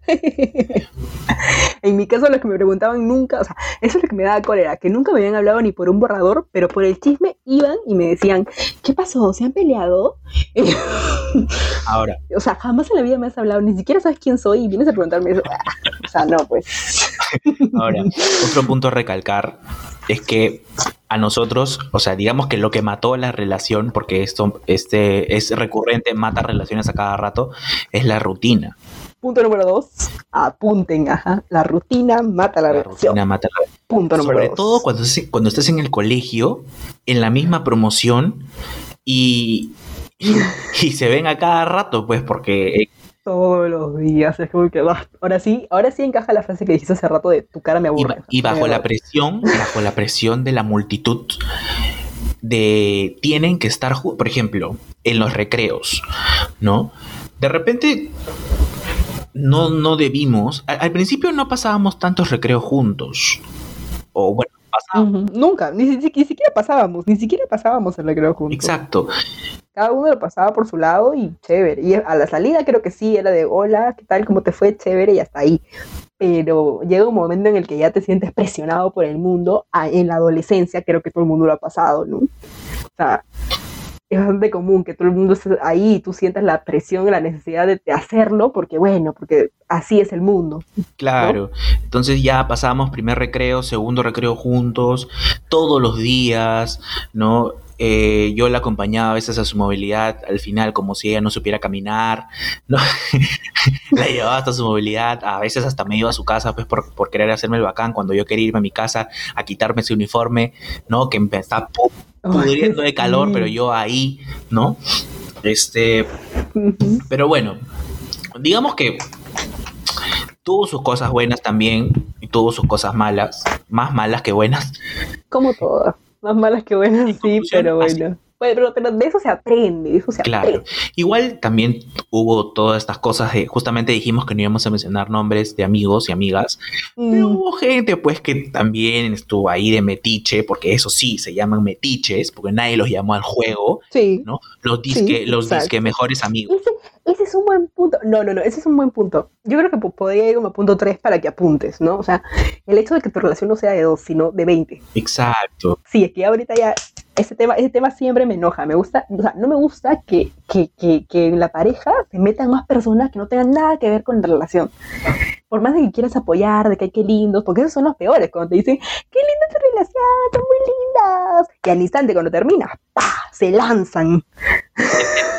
(laughs) en mi caso, los que me preguntaban nunca, o sea, eso es lo que me daba cólera, que nunca me habían hablado ni por un borrador, pero por el chisme iban y me decían, ¿qué pasó? ¿Se han peleado? (laughs) Ahora. O sea, jamás en la vida me has hablado, ni siquiera sabes quién soy y vienes a preguntarme eso. (laughs) o sea, no, pues. Ahora, otro punto a recalcar es que a nosotros, o sea, digamos que lo que mató la relación, porque esto este, es recurrente, mata relaciones a cada rato, es la rutina. Punto número dos, apunten, ajá, la rutina mata la, la Rutina mata la Punto número Sobre todo cuando, cuando estás en el colegio, en la misma promoción y, (laughs) y, se ven a cada rato, pues, porque... Eh, Todos los días, es como que ahora sí, ahora sí encaja la frase que dijiste hace rato de tu cara me aburre. Y, bajo la presión, bajo la presión de la multitud, de tienen que estar, por ejemplo, en los recreos, ¿no? De repente no, no debimos. Al, principio no pasábamos tantos recreos juntos. O bueno, pasábamos. Nunca, ni, ni, siquiera pasábamos, ni siquiera pasábamos el recreo juntos. Exacto. Cada uno lo pasaba por su lado y chévere. Y a la salida creo que sí, era de hola, ¿qué tal? ¿Cómo te fue? Chévere y hasta ahí. Pero llega un momento en el que ya te sientes presionado por el mundo. En la adolescencia creo que todo el mundo lo ha pasado, ¿no? O sea, es bastante común que todo el mundo esté ahí y tú sientas la presión la necesidad de, hacerlo porque, bueno, porque así es el mundo. Claro, entonces ya pasamos primer recreo, segundo recreo juntos, todos los días, ¿no? Eh, yo la acompañaba a veces a su movilidad al final como si ella no supiera caminar, ¿no? (laughs) la llevaba hasta su movilidad, a veces hasta me iba a su casa pues por, por querer hacerme el bacán cuando yo quería irme a mi casa a quitarme ese uniforme, ¿no? Que me está pudriendo de calor, pero yo ahí, ¿no? Este, pero bueno, digamos que tuvo sus cosas buenas también y tuvo sus cosas malas, más malas que buenas. Como todas, más malas que buenas, sí, pero bueno. Pero, pero, de eso se aprende, eso se claro. Igual también hubo todas estas cosas de, justamente dijimos que no íbamos a mencionar nombres de amigos y amigas, pero mm. hubo gente pues que también estuvo ahí de metiche, porque eso sí, se llaman metiches, porque nadie los llamó al juego, sí. ¿no? Los disque, los disque mejores amigos. Ese, es un buen punto. No, no, no, ese es un buen punto. Yo creo que podría ir como punto 3 para que apuntes, ¿no? O sea, el hecho de que tu relación no sea de dos, sino de 20. Exacto. Sí, es que ahorita ya ese tema, ese tema siempre me enoja. Me gusta, o sea, no me gusta que, que, que, que en la pareja se metan más personas que no tengan nada que ver con la relación. Por más de que quieras apoyar, de que hay que lindos, porque esos son los peores, cuando te dicen, qué linda tu relación, son muy lindas. Y al instante, cuando terminas, ¡pah! se lanzan.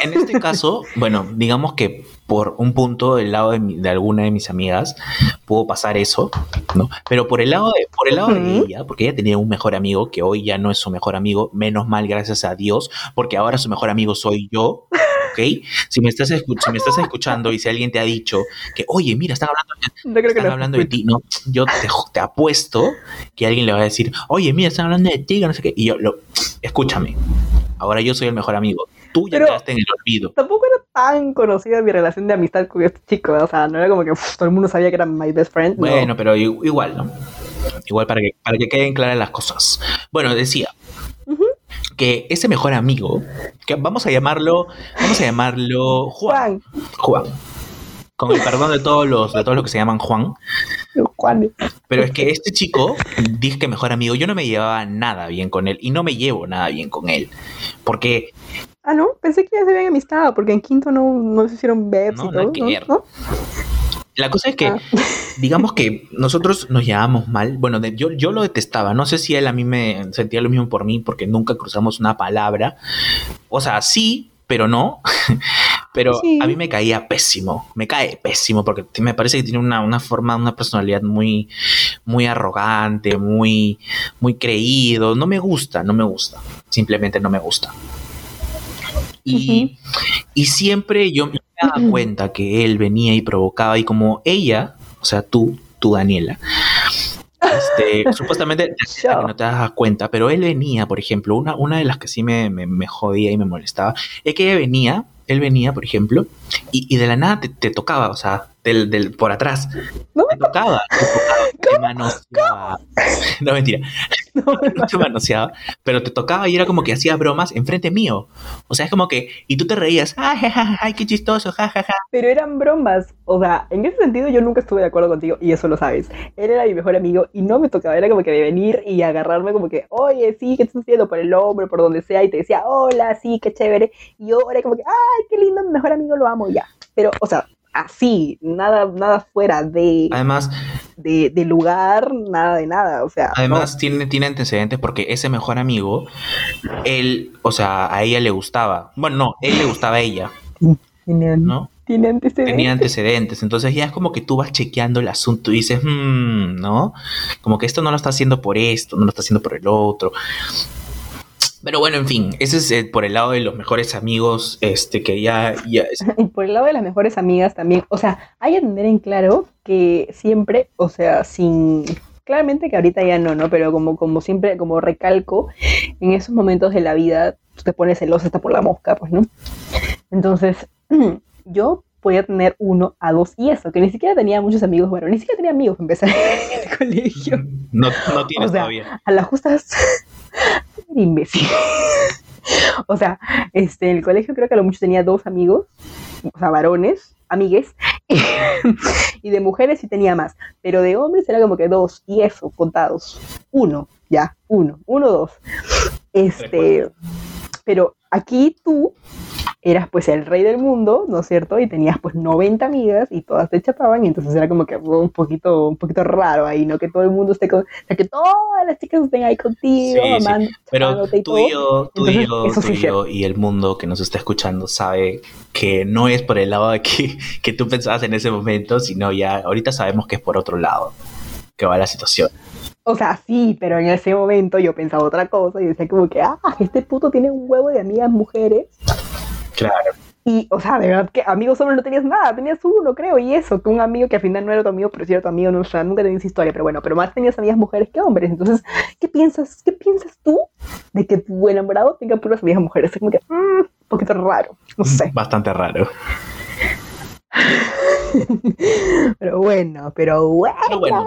En este caso, bueno, digamos que por un punto del lado de, alguna de mis amigas pudo pasar eso, ¿no? Pero por el lado de, por el lado de ella, porque ella tenía un mejor amigo que hoy ya no es su mejor amigo, menos mal, gracias a Dios, porque ahora su mejor amigo soy yo. ¿ok? Si me, estás si me estás escuchando y si alguien te ha dicho que, oye, mira, están hablando, están hablando de ti, no, yo te, te, apuesto que alguien le va a decir, oye, mira, están hablando de ti, no sé qué, y yo, lo, escúchame, ahora yo soy el mejor amigo, tú ya quedaste en el olvido. Tampoco era tan conocida mi relación de amistad con este chico, o sea, no era como que todo el mundo sabía que era my best friend. Bueno, pero igual, ¿no? Igual para que, para que queden claras las cosas. Bueno, decía que ese mejor amigo, que vamos a llamarlo, vamos a llamarlo Juan. Juan. Con el perdón de todos los, de todos los que se llaman Juan. Juan. Pero es que este chico, dice que mejor amigo, yo no me llevaba nada bien con él y no me llevo nada bien con él. Porque Ah, no, pensé que ya se habían amistado, porque en quinto no, no se hicieron bebés y todo. ¿no? La cosa es que, ah. (laughs) digamos que nosotros nos llevábamos mal. Bueno, yo, yo lo detestaba. No sé si él a mí me sentía lo mismo por mí, porque nunca cruzamos una palabra. O sea, sí, pero no. (laughs) pero a mí me caía pésimo. Me cae pésimo, porque me parece que tiene una, una forma, una personalidad muy, muy arrogante, muy, muy creído. No me gusta, no me gusta. Simplemente no me gusta. Y, y siempre yo me daba cuenta que él venía y provocaba y como ella, o sea, tú, tú Daniela, este, (laughs) supuestamente no te das cuenta, pero él venía, por ejemplo, una, una de las que sí me, me, jodía y me molestaba, es que él venía, él venía, por ejemplo, y, y de la nada te, te, tocaba, o sea, del, del por atrás. No me tocaba, te tocaba, te manoseaba. No, mentira. (laughs) (laughs) No, no te manoseaba, pero te tocaba y era como que hacía bromas enfrente mío. O sea, es como que, y tú te reías, ay, ay, ay, qué chistoso, jajaja. Pero eran bromas. O sea, en ese sentido yo nunca estuve de acuerdo contigo y eso lo sabes. Él era mi mejor amigo y no me tocaba, era como que de venir y agarrarme como que, oye, sí, ¿qué estás haciendo? Por el hombro, por donde sea, y te decía, hola, sí, qué chévere. Y yo era como que, ay, qué lindo, mi mejor amigo, lo amo, ya. Pero, o sea, así, nada, nada fuera de. Además. De, lugar, nada de nada. O sea. Además, tiene, tiene antecedentes porque ese mejor amigo, él, o sea, a ella le gustaba. Bueno, no, él le gustaba a ella. ¿No? Tiene antecedentes. Tenía antecedentes. Entonces ya es como que tú vas chequeando el asunto y dices, hmm, ¿no? Como que esto no lo está haciendo por esto, no lo está haciendo por el otro. Pero bueno, en fin, ese es eh, por el lado de los mejores amigos, este, que ya... ya (laughs) y por el lado de las mejores amigas también, o sea, hay que tener en claro que siempre, o sea, sin... Claramente que ahorita ya no, ¿no? Pero como, como siempre, como recalco, en esos momentos de la vida tú te pones celosa hasta por la mosca, pues, ¿no? Entonces, (clears throat) yo podía tener uno a dos y eso, que ni siquiera tenía muchos amigos, bueno, ni siquiera tenía amigos empezar (laughs) en el colegio. No, no tienes o sea, todavía. A las justas imbécil. (laughs) o sea, este, en el colegio creo que a lo mucho tenía dos amigos, o sea, varones, amigues, (laughs) y de mujeres sí tenía más, pero de hombres era como que dos, y eso, contados. Uno, ya, uno, uno, dos. Este, pero aquí tú eras pues el rey del mundo, ¿no es cierto? Y tenías pues 90 amigas y todas te chapaban y entonces era como que un poquito, un poquito raro ahí, ¿no? Que todo el mundo esté con, o sea, que todas las chicas estén ahí contigo, sí, Pero tú y yo, tú y yo, tú y yo y el mundo que nos está escuchando sabe que no es por el lado de que, (laughs) que tú pensabas en ese momento, sino ya ahorita sabemos que es por otro lado que va la situación. O sea, sí, pero en ese momento yo pensaba otra cosa y decía como que, ah, este puto tiene un huevo de amigas mujeres Claro. Y, o sea, de verdad que amigos hombres no tenías nada, tenías uno, creo, y eso, que un amigo que al final no era tu amigo, pero sí era tu amigo, no, o sea, nunca tenías historia, pero bueno, pero más tenías amigas mujeres que hombres. Entonces, ¿qué piensas, qué piensas tú de que tu enamorado tenga puras amigas mujeres? Es como que, mm, un poquito raro, no sé. (laughs) Bastante raro. (laughs) pero bueno, pero bueno,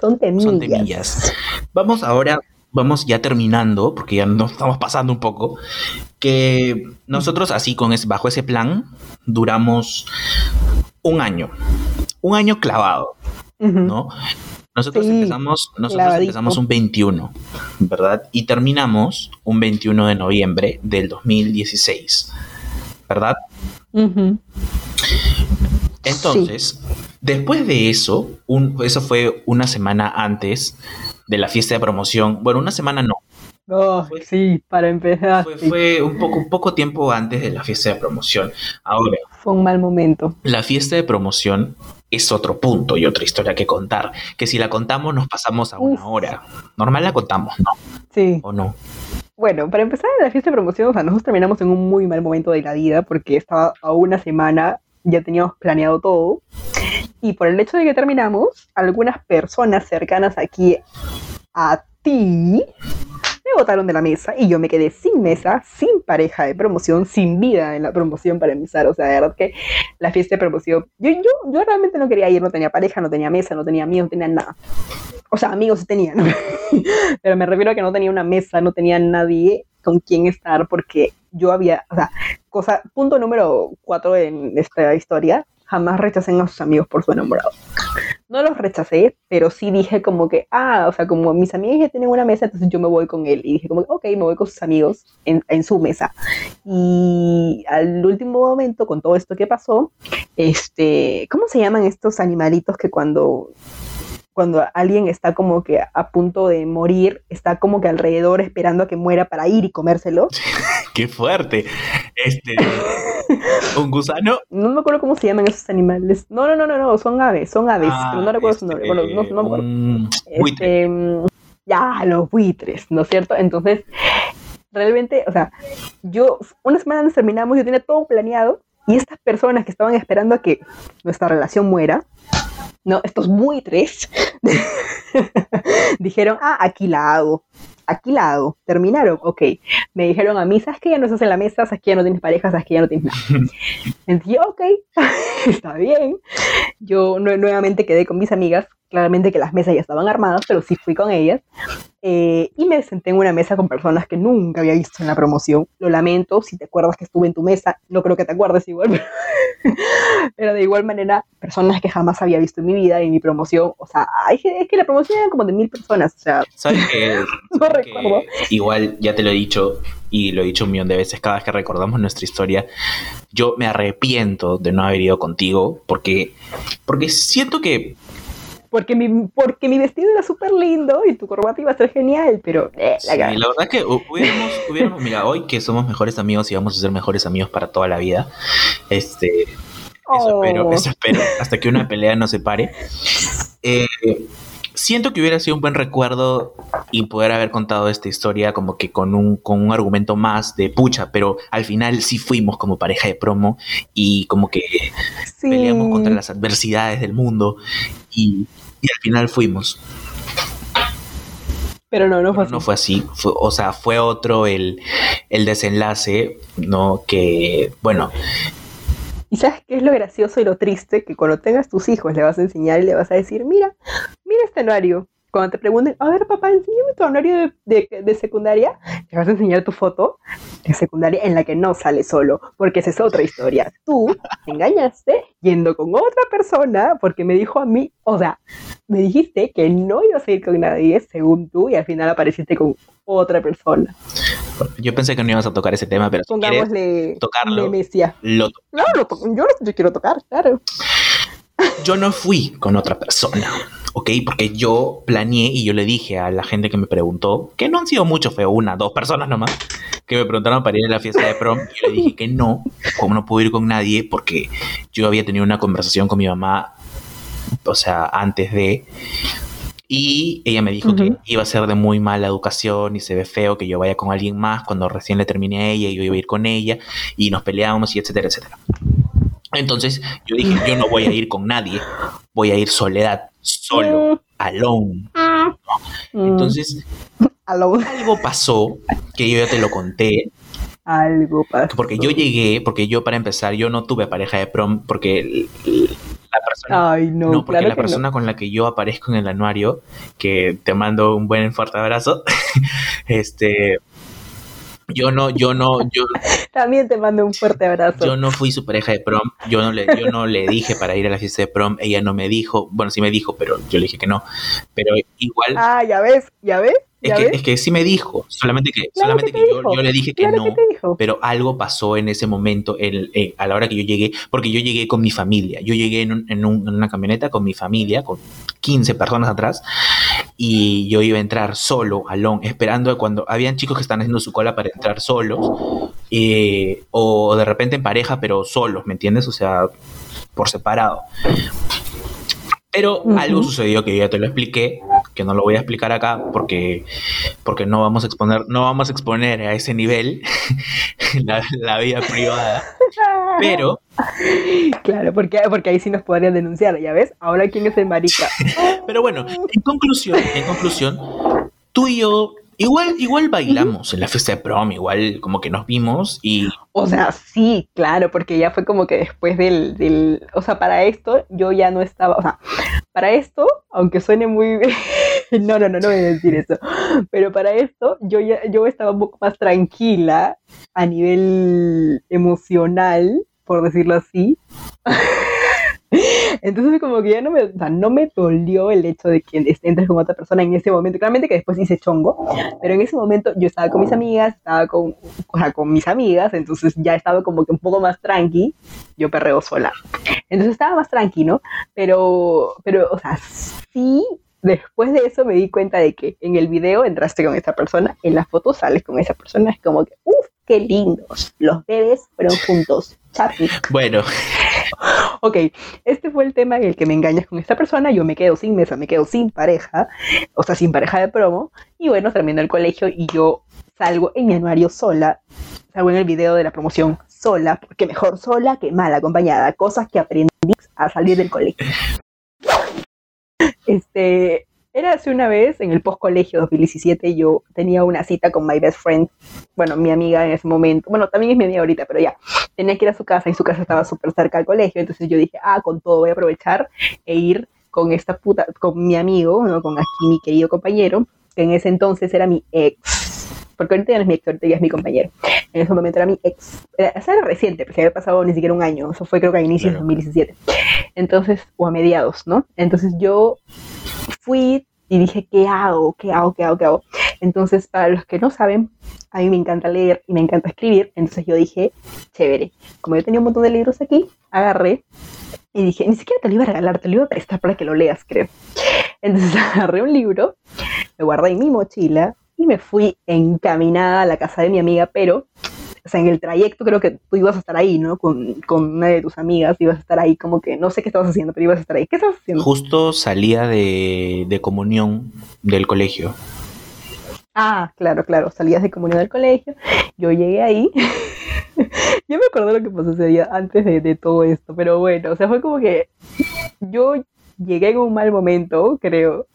son temillas. Son temillas. Vamos ahora vamos ya terminando, porque ya nos estamos pasando un poco, que nosotros así con ese, bajo ese plan duramos un año, un año clavado, ¿no? Nosotros empezamos, nosotros empezamos un 21, ¿verdad? Y terminamos un 21 de noviembre del 2016, ¿verdad? Entonces, después de eso, un, eso fue una semana antes de la fiesta de promoción. Bueno, una semana no. Oh, sí, para empezar. Fue, un, poco, un poco tiempo antes de la fiesta de promoción. Ahora. Fue un mal momento. La fiesta de promoción es otro punto y otra historia que contar. Que si la contamos nos pasamos a una hora. Normal la contamos, ¿no? Sí. ¿O no? Bueno, para empezar, la fiesta de promoción, o sea, nosotros terminamos en un muy mal momento de la vida porque estaba a una semana, ya teníamos planeado todo. Y por el hecho de que terminamos, algunas personas cercanas aquí a ti me botaron de la mesa y yo me quedé sin mesa, sin pareja de promoción, sin vida en la promoción para empezar. O sea, de verdad que la fiesta de promoción, yo, yo, yo realmente no quería ir, no tenía pareja, no tenía mesa, no tenía amigos, no tenía nada. O sea, amigos sí tenía, (laughs) pero me refiero a que no tenía una mesa, no tenía nadie con quien estar porque yo había, o sea, cosa, punto número cuatro en esta historia, jamás rechacen a sus amigos por su enamorado. No los rechacé, pero sí dije como que, ah, o sea, como mis amigos ya tienen una mesa, entonces yo me voy con él. Y dije como, ok, me voy con sus amigos en, en su mesa. Y al último momento, con todo esto que pasó, este, ¿cómo se llaman estos animalitos que cuando cuando alguien está como que a punto de morir, está como que alrededor esperando a que muera para ir y comérselo. (laughs) ¡Qué fuerte! Este, (laughs) ¿Un gusano? No me acuerdo cómo se llaman esos animales. No, no, no, no, no son aves, son aves, ah, pero no recuerdo su nombre. Bueno, no, no me acuerdo. Este, ya, los buitres, ¿no es cierto? Entonces, realmente, o sea, yo, una semana antes terminamos, yo tenía todo planeado, y estas personas que estaban esperando a que nuestra relación muera, no, estos buitres, (laughs) dijeron, ah, aquí la hago aquí la hago, terminaron, ok. Me dijeron a mí, ¿sabes que ya no estás en la mesa? ¿Sabes que ya no tienes pareja? ¿Sabes que ya no tienes nada? (laughs) Entonces ok, (laughs) está bien. Yo nuevamente quedé con mis amigas, claramente que las mesas ya estaban armadas, pero sí fui con ellas. Eh, y me senté en una mesa con personas que nunca había visto en la promoción. Lo lamento, si te acuerdas que estuve en tu mesa, no creo que te acuerdes igual, (laughs) pero, de igual manera, personas que jamás había visto en mi vida, en mi promoción. O sea, es que la promoción era como de mil personas, o sea, ¿sabes que, (laughs) no recuerdo. igual ya te lo he dicho y lo he dicho un millón de veces cada vez que recordamos nuestra historia. Yo me arrepiento de no haber ido contigo porque, porque siento que porque mi, porque mi vestido era súper lindo y tu corbata iba a ser genial, pero eh, la, la verdad es que hubiéramos, hubiéramos, mira, hoy que somos mejores amigos y vamos a ser mejores amigos para toda la vida, este, eso espero, oh. eso espero, hasta que una pelea no se pare. Eh, siento que hubiera sido un buen recuerdo y poder haber contado esta historia como que con un, con un argumento más de pucha, pero al final sí fuimos como pareja de promo y como que peleamos contra las adversidades del mundo y, y al final fuimos. Pero no, no fue así. No fue así. o sea, fue otro el, el desenlace, ¿no? Que, bueno. ¿Y sabes qué es lo gracioso y lo triste? Que cuando tengas tus hijos le vas a enseñar y le vas a decir, mira, mira este anuario, cuando te pregunten, a ver, papá, enséñame tu honorio de, de, secundaria, te vas a enseñar tu foto de secundaria en la que no sale solo, porque esa es otra historia. Tú te engañaste yendo con otra persona porque me dijo a mí, o sea, me dijiste que no ibas a ir con nadie, según tú, y al final apareciste con otra persona. Yo pensé que no ibas a tocar ese tema, pero Pongámosle si tocarlo, lo no, yo, yo quiero tocar, claro. Yo no fui con otra persona. ¿Ok? Porque yo planeé y yo le dije a la gente que me preguntó, que no han sido muchos, fue una, dos personas nomás, que me preguntaron para ir a la fiesta de prom, y yo le dije que no, como no puedo ir con nadie, porque yo había tenido una conversación con mi mamá, o sea, antes de... Y ella me dijo que iba a ser de muy mala educación y se ve feo que yo vaya con alguien más cuando recién le terminé a ella y yo iba a ir con ella y nos peleábamos y etcétera, etcétera. Entonces yo dije, yo no voy a ir con nadie, voy a ir soledad, solo, alone. Mm. Entonces, (laughs) algo pasó, que yo ya te lo conté. Algo pasó. Porque yo llegué, porque yo para empezar, yo no tuve pareja de prom, porque la persona, Ay, no, porque la persona con la que yo aparezco en el anuario, que te mando un buen fuerte abrazo, (laughs) este, yo no, yo no, yo. También te mando un fuerte abrazo. Yo no fui su pareja de prom, yo no le, yo no le dije para ir a la fiesta de prom, ella no me dijo, bueno, sí me dijo, pero yo le dije que no. Pero igual. Ah, ya ves, ya ves. Es que, sí me dijo, solamente que, solamente que, yo, le dije que no, pero algo pasó en ese momento, a la hora que yo llegué, porque yo llegué con mi familia, yo llegué en, una camioneta con mi familia, con 15 personas atrás, y yo iba a entrar solo, alón, esperando cuando habían chicos que están haciendo su cola para entrar solos, eh, o de repente en pareja, pero solos, ¿me entiendes? O sea, por separado. Pero algo sucedió que ya te lo expliqué, que no lo voy a explicar acá porque, porque no vamos a exponer, no vamos a exponer a ese nivel (laughs) la, vida privada. Pero. Claro, porque, porque ahí sí nos podrían denunciar, ¿ya ves? Ahora quién es el marica. (laughs) Pero bueno, en conclusión, en conclusión, tú y yo Igual, igual bailamos en la fiesta de prom, igual como que nos vimos y... O sea, sí, claro, porque ya fue como que después del, del... O sea, para esto yo ya no estaba... O sea, para esto, aunque suene muy... (laughs) no, no, no, no voy a decir eso. Pero para esto yo ya yo estaba un poco más tranquila a nivel emocional, por decirlo así. (laughs) Entonces como que ya no me, o no me dolió el hecho de que entres con otra persona en ese momento. Claramente que después hice chongo, pero en ese momento yo estaba con mis amigas, estaba con, o sea, con mis amigas, entonces ya estaba como que un poco más tranqui, yo perreo sola. Entonces estaba más tranqui, ¿no? Pero, pero, o sea, sí después de eso me di cuenta de que en el video entraste con esa persona, en la foto sales con esa persona, es como que, uff, qué lindos, los bebés fueron juntos, chapi. Bueno. (laughs) ok, este fue el tema en el que me engañas con esta persona, yo me quedo sin mesa, me quedo sin pareja, o sea, sin pareja de promo, y bueno, termino el colegio y yo salgo en mi anuario sola, salgo en el video de la promoción sola, porque mejor sola que mal acompañada, cosas que aprendí a salir del colegio. Este, era hace una vez, en el post colegio 2017, yo tenía una cita con my best friend, bueno, mi amiga en ese momento, bueno, también es mi amiga ahorita, pero ya, tenía que ir a su casa y su casa estaba súper cerca al colegio, entonces yo dije, ah, con todo voy a aprovechar e ir con esta puta, con mi amigo, ¿no? con aquí mi querido compañero, que en ese entonces era mi ex, porque ahorita ya no es mi ex, ahorita ya es mi compañero. En ese momento era mi ex. Era, era reciente, pero se había pasado ni siquiera un año. Eso fue creo que a inicios de 2017. Entonces, o a mediados, ¿no? Entonces yo fui y dije, ¿qué hago? ¿Qué hago? ¿Qué hago? ¿Qué hago? Entonces, para los que no saben, a mí me encanta leer y me encanta escribir. Entonces yo dije, chévere. Como yo tenía un montón de libros aquí, agarré y dije, ni siquiera te lo iba a regalar, te lo iba a prestar para que lo leas, creo. Entonces (laughs) agarré un libro, lo guardé en mi mochila y me fui encaminada a la casa de mi amiga, pero o sea, en el trayecto creo que tú ibas a estar ahí, ¿no? Con, con, una de tus amigas, ibas a estar ahí como que, no sé qué estabas haciendo, pero ibas a estar ahí. ¿Qué estabas haciendo? Justo salía de, de comunión del colegio. Ah, claro, claro, salías de comunión del colegio, yo llegué ahí, (laughs) yo me acuerdo lo que pasó ese día antes de, de todo esto, pero bueno, o sea, fue como que yo llegué en un mal momento, creo,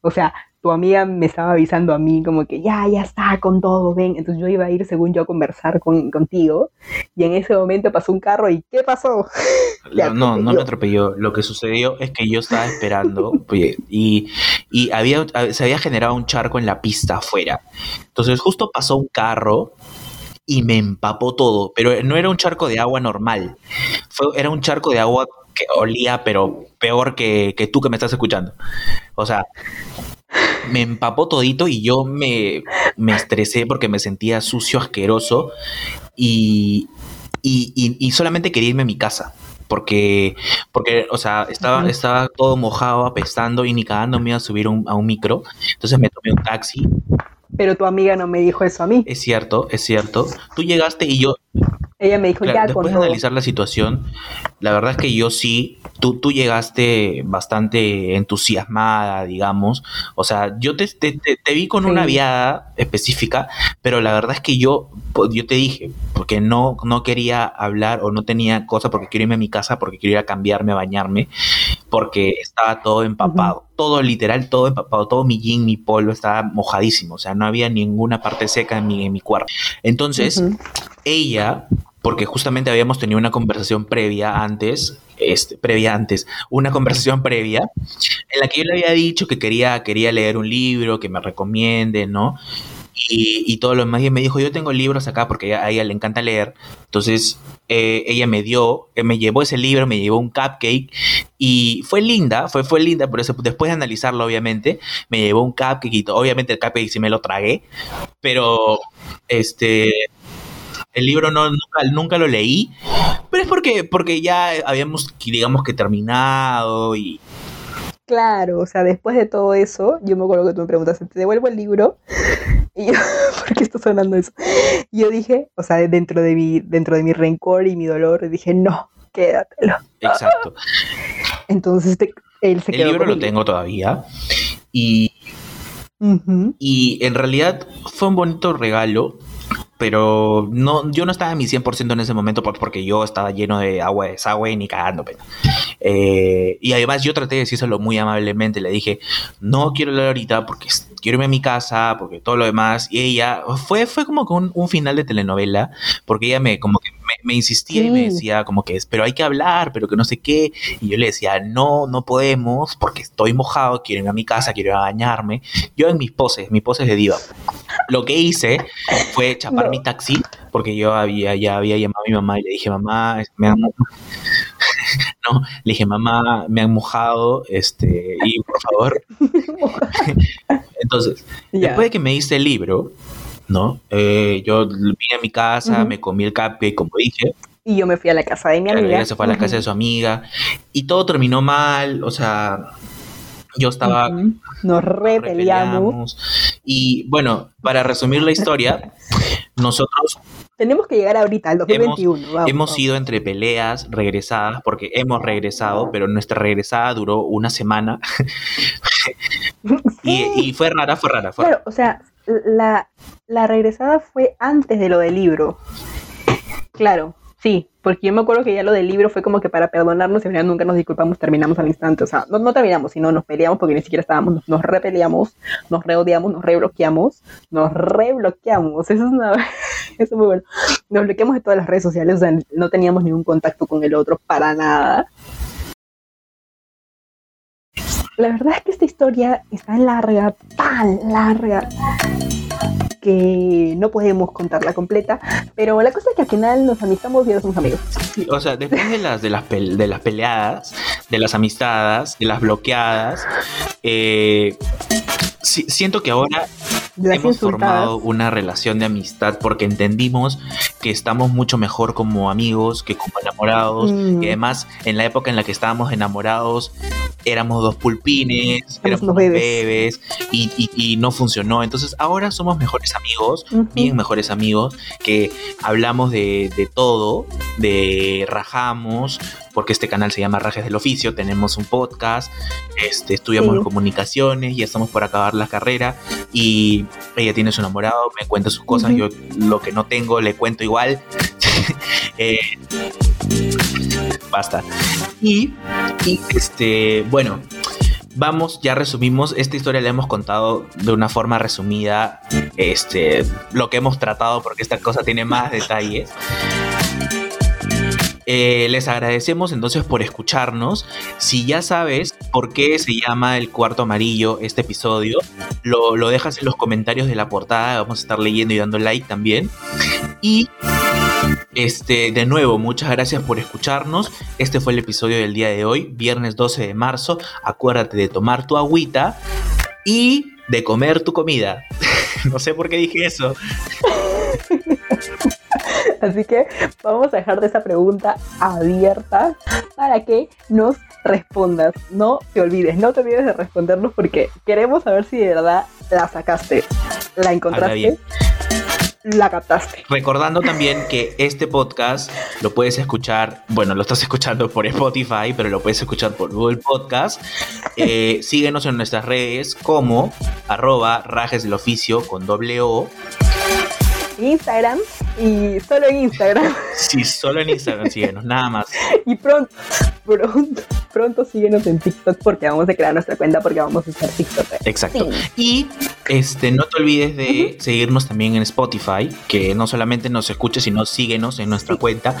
o sea, tu amiga me estaba avisando a mí como que ya, ya está con todo, ven. Entonces yo iba a ir, según yo, a conversar con, contigo. Y en ese momento pasó un carro y ¿qué pasó? (laughs) no, no me atropelló. Lo que sucedió es que yo estaba esperando (laughs) y, y había, se había generado un charco en la pista afuera. Entonces justo pasó un carro y me empapó todo, pero no era un charco de agua normal, Fue, era un charco de agua que olía, pero peor que, que tú que me estás escuchando. O sea, me empapó todito y yo me, me estresé porque me sentía sucio, asqueroso y, y, solamente quería irme a mi casa. Porque, porque o sea, estaba, estaba todo mojado, apestando y ni cagando me iba a subir a un micro. Entonces me tomé un taxi pero tu amiga no me dijo eso a mí. Es cierto, es cierto. Tú llegaste y yo... Ella me dijo, ya Después de analizar la situación, la verdad es que yo sí, tú, tú llegaste bastante entusiasmada, digamos. O sea, yo te, te, te, vi con una viada específica, pero la verdad es que yo, pues, yo te dije, porque no, no quería hablar o no tenía cosa porque quiero irme a mi casa, porque quiero ir a cambiarme, a bañarme, porque estaba todo empapado. Todo literal, todo empapado, todo mi jean, mi polo estaba mojadísimo, o sea, no había ninguna parte seca en mi, en mi cuarto. Entonces, ella porque justamente habíamos tenido una conversación previa antes, este, previa antes, una conversación previa en la que yo le había dicho que quería, quería leer un libro, que me recomiende, ¿no? Y, todo lo demás. Y me dijo, yo tengo libros acá porque a ella le encanta leer. Entonces, eh, ella me dio, eh, me llevó ese libro, me llevó un cupcake y fue linda, fue, fue linda, por eso después de analizarlo, obviamente, me llevó un cupcake y obviamente el cupcake sí me lo tragué, pero este el libro no, nunca, nunca lo leí, pero es porque, porque ya habíamos, digamos que terminado y... Claro, o sea, después de todo eso, yo me acuerdo que tú me preguntaste, ¿te devuelvo el libro? (laughs) Y yo, ¿por qué está sonando eso? Y yo dije, o sea, dentro de mi, dentro de mi rencor y mi dolor, dije, no, quédatelo. Exacto. Entonces él se quedó. El libro lo tengo todavía. Y, y en realidad fue un bonito regalo pero no, yo no estaba en mi 100% en ese momento porque yo estaba lleno de agua de desagüe ni cagando. Eh, y además yo traté de decírselo muy amablemente, le dije, no quiero hablar ahorita porque quiero irme a mi casa, porque todo lo demás. Y ella, fue, fue como que un, final de telenovela, porque ella me, como que me, insistía y me decía como que, pero hay que hablar, pero que no sé qué. Y yo le decía, no, no podemos, porque estoy mojado, quiero ir a mi casa, quiero ir a bañarme. Yo en mis poses, mis poses de diva. Lo que hice fue chapar mi taxi, porque yo había, ya había llamado a mi mamá y le dije, mamá, me han... (laughs) no, le dije, mamá, me han mojado, este, y por favor. (laughs) (laughs) Entonces, después de que me hice el libro, ¿no? Eh, yo vine a mi casa, me comí el cupcake, como dije. Y yo me fui a la casa de mi amiga. Ella se fue a la casa de su amiga. Y todo terminó mal, o sea, yo estaba... Nos repeleamos. Y bueno, para resumir la historia, (laughs) nosotros... Tenemos que llegar ahorita, al 2021. Hemos, ido entre peleas, regresadas, porque hemos regresado, pero nuestra regresada duró una semana. (laughs) (laughs) y, fue rara, fue rara. Fue claro, o sea, la, la regresada fue antes de lo del libro. Claro, Sí, porque yo me acuerdo que ya lo del libro fue como que para perdonarnos, y nunca nos disculpamos, terminamos al instante. O sea, no, no terminamos, sino nos peleamos porque ni siquiera estábamos, nos, nos repeleamos, nos reodiamos, nos rebloqueamos, nos rebloqueamos. Eso es una. (laughs) Eso es muy bueno. Nos bloqueamos de todas las redes sociales, o sea, no teníamos ningún contacto con el otro para nada. La verdad es que esta historia está larga, tan larga, que no podemos contarla completa, pero la cosa es que al final nos amistamos y somos amigos. o sea, después de las, de las, de las peleadas, de las amistades, de las bloqueadas, eh, siento que ahora hemos formado una relación de amistad porque entendimos que estamos mucho mejor como amigos que como enamorados. Mm. Y además, en la época en la que estábamos enamorados, éramos dos pulpines, éramos dos bebés, y, no funcionó. Entonces, ahora somos mejores amigos, bien mejores amigos, que hablamos de, de todo, de rajamos, porque este canal se llama Rajes del Oficio, tenemos un podcast, este, estudiamos comunicaciones, ya estamos por acabar la carrera y ella tiene su enamorado, me cuenta sus cosas, yo lo que no tengo le cuento igual. (laughs) Eh, basta. Y, y este, bueno, vamos, ya resumimos, esta historia la hemos contado de una forma resumida, este, lo que hemos tratado, porque esta cosa tiene más (laughs) detalles. Eh, les agradecemos entonces por escucharnos. Si ya sabes por qué se llama el cuarto amarillo este episodio, lo, dejas en los comentarios de la portada. Vamos a estar leyendo y dando like también. Y este, de nuevo, muchas gracias por escucharnos. Este fue el episodio del día de hoy, viernes 12 de marzo. Acuérdate de tomar tu agüita y de comer tu comida. (laughs) no sé por qué dije eso. (laughs) Así que vamos a dejar de esa pregunta abierta para que nos respondas. No te olvides, no te olvides de respondernos porque queremos saber si de verdad la sacaste. La encontraste la captaste. Recordando también que este podcast lo puedes escuchar, bueno, lo estás escuchando por Spotify, pero lo puedes escuchar por Google Podcast. Eh, síguenos en nuestras redes como arroba rajes del oficio con doble O. Instagram y solo en Instagram. (laughs) Sí, solo en Instagram síguenos, nada más. Y pronto, pronto, pronto síguenos en TikTok porque vamos a crear nuestra cuenta porque vamos a usar TikTok. Exacto. Y este, no te olvides de seguirnos también en Spotify, que no solamente nos escuches, sino síguenos en nuestra cuenta.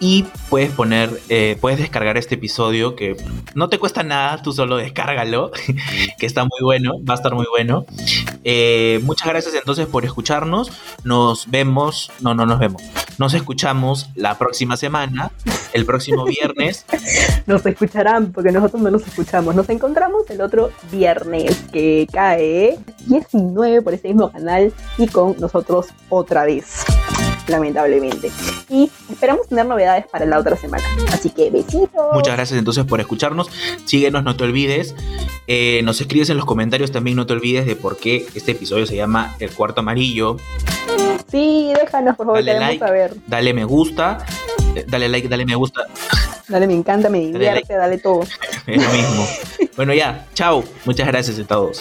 Y puedes poner, eh, puedes descargar este episodio que no te cuesta nada, tú solo descárgalo, (laughs) que está muy bueno, va a estar muy bueno. Eh, muchas gracias entonces por escucharnos. Nos vemos, no, no nos vemos. Nos escuchamos la próxima semana, el próximo viernes. (laughs) Nos escucharán porque nosotros no nos escuchamos. Nos encontramos el otro viernes que cae 19 por ese mismo canal y con nosotros otra vez lamentablemente. Y esperamos tener novedades para la otra semana. Así que besitos. Muchas gracias entonces por escucharnos. Síguenos, no te olvides. Eh, nos escribes en los comentarios también, no te olvides de por qué este episodio se llama El Cuarto Amarillo. Sí, déjanos, por favor, dale like, Dale me gusta, eh, dale like, dale me gusta. Dale, me encanta, me divierte, dale, dale todo. (laughs) es lo mismo. bueno, ya, chao. Muchas gracias a todos.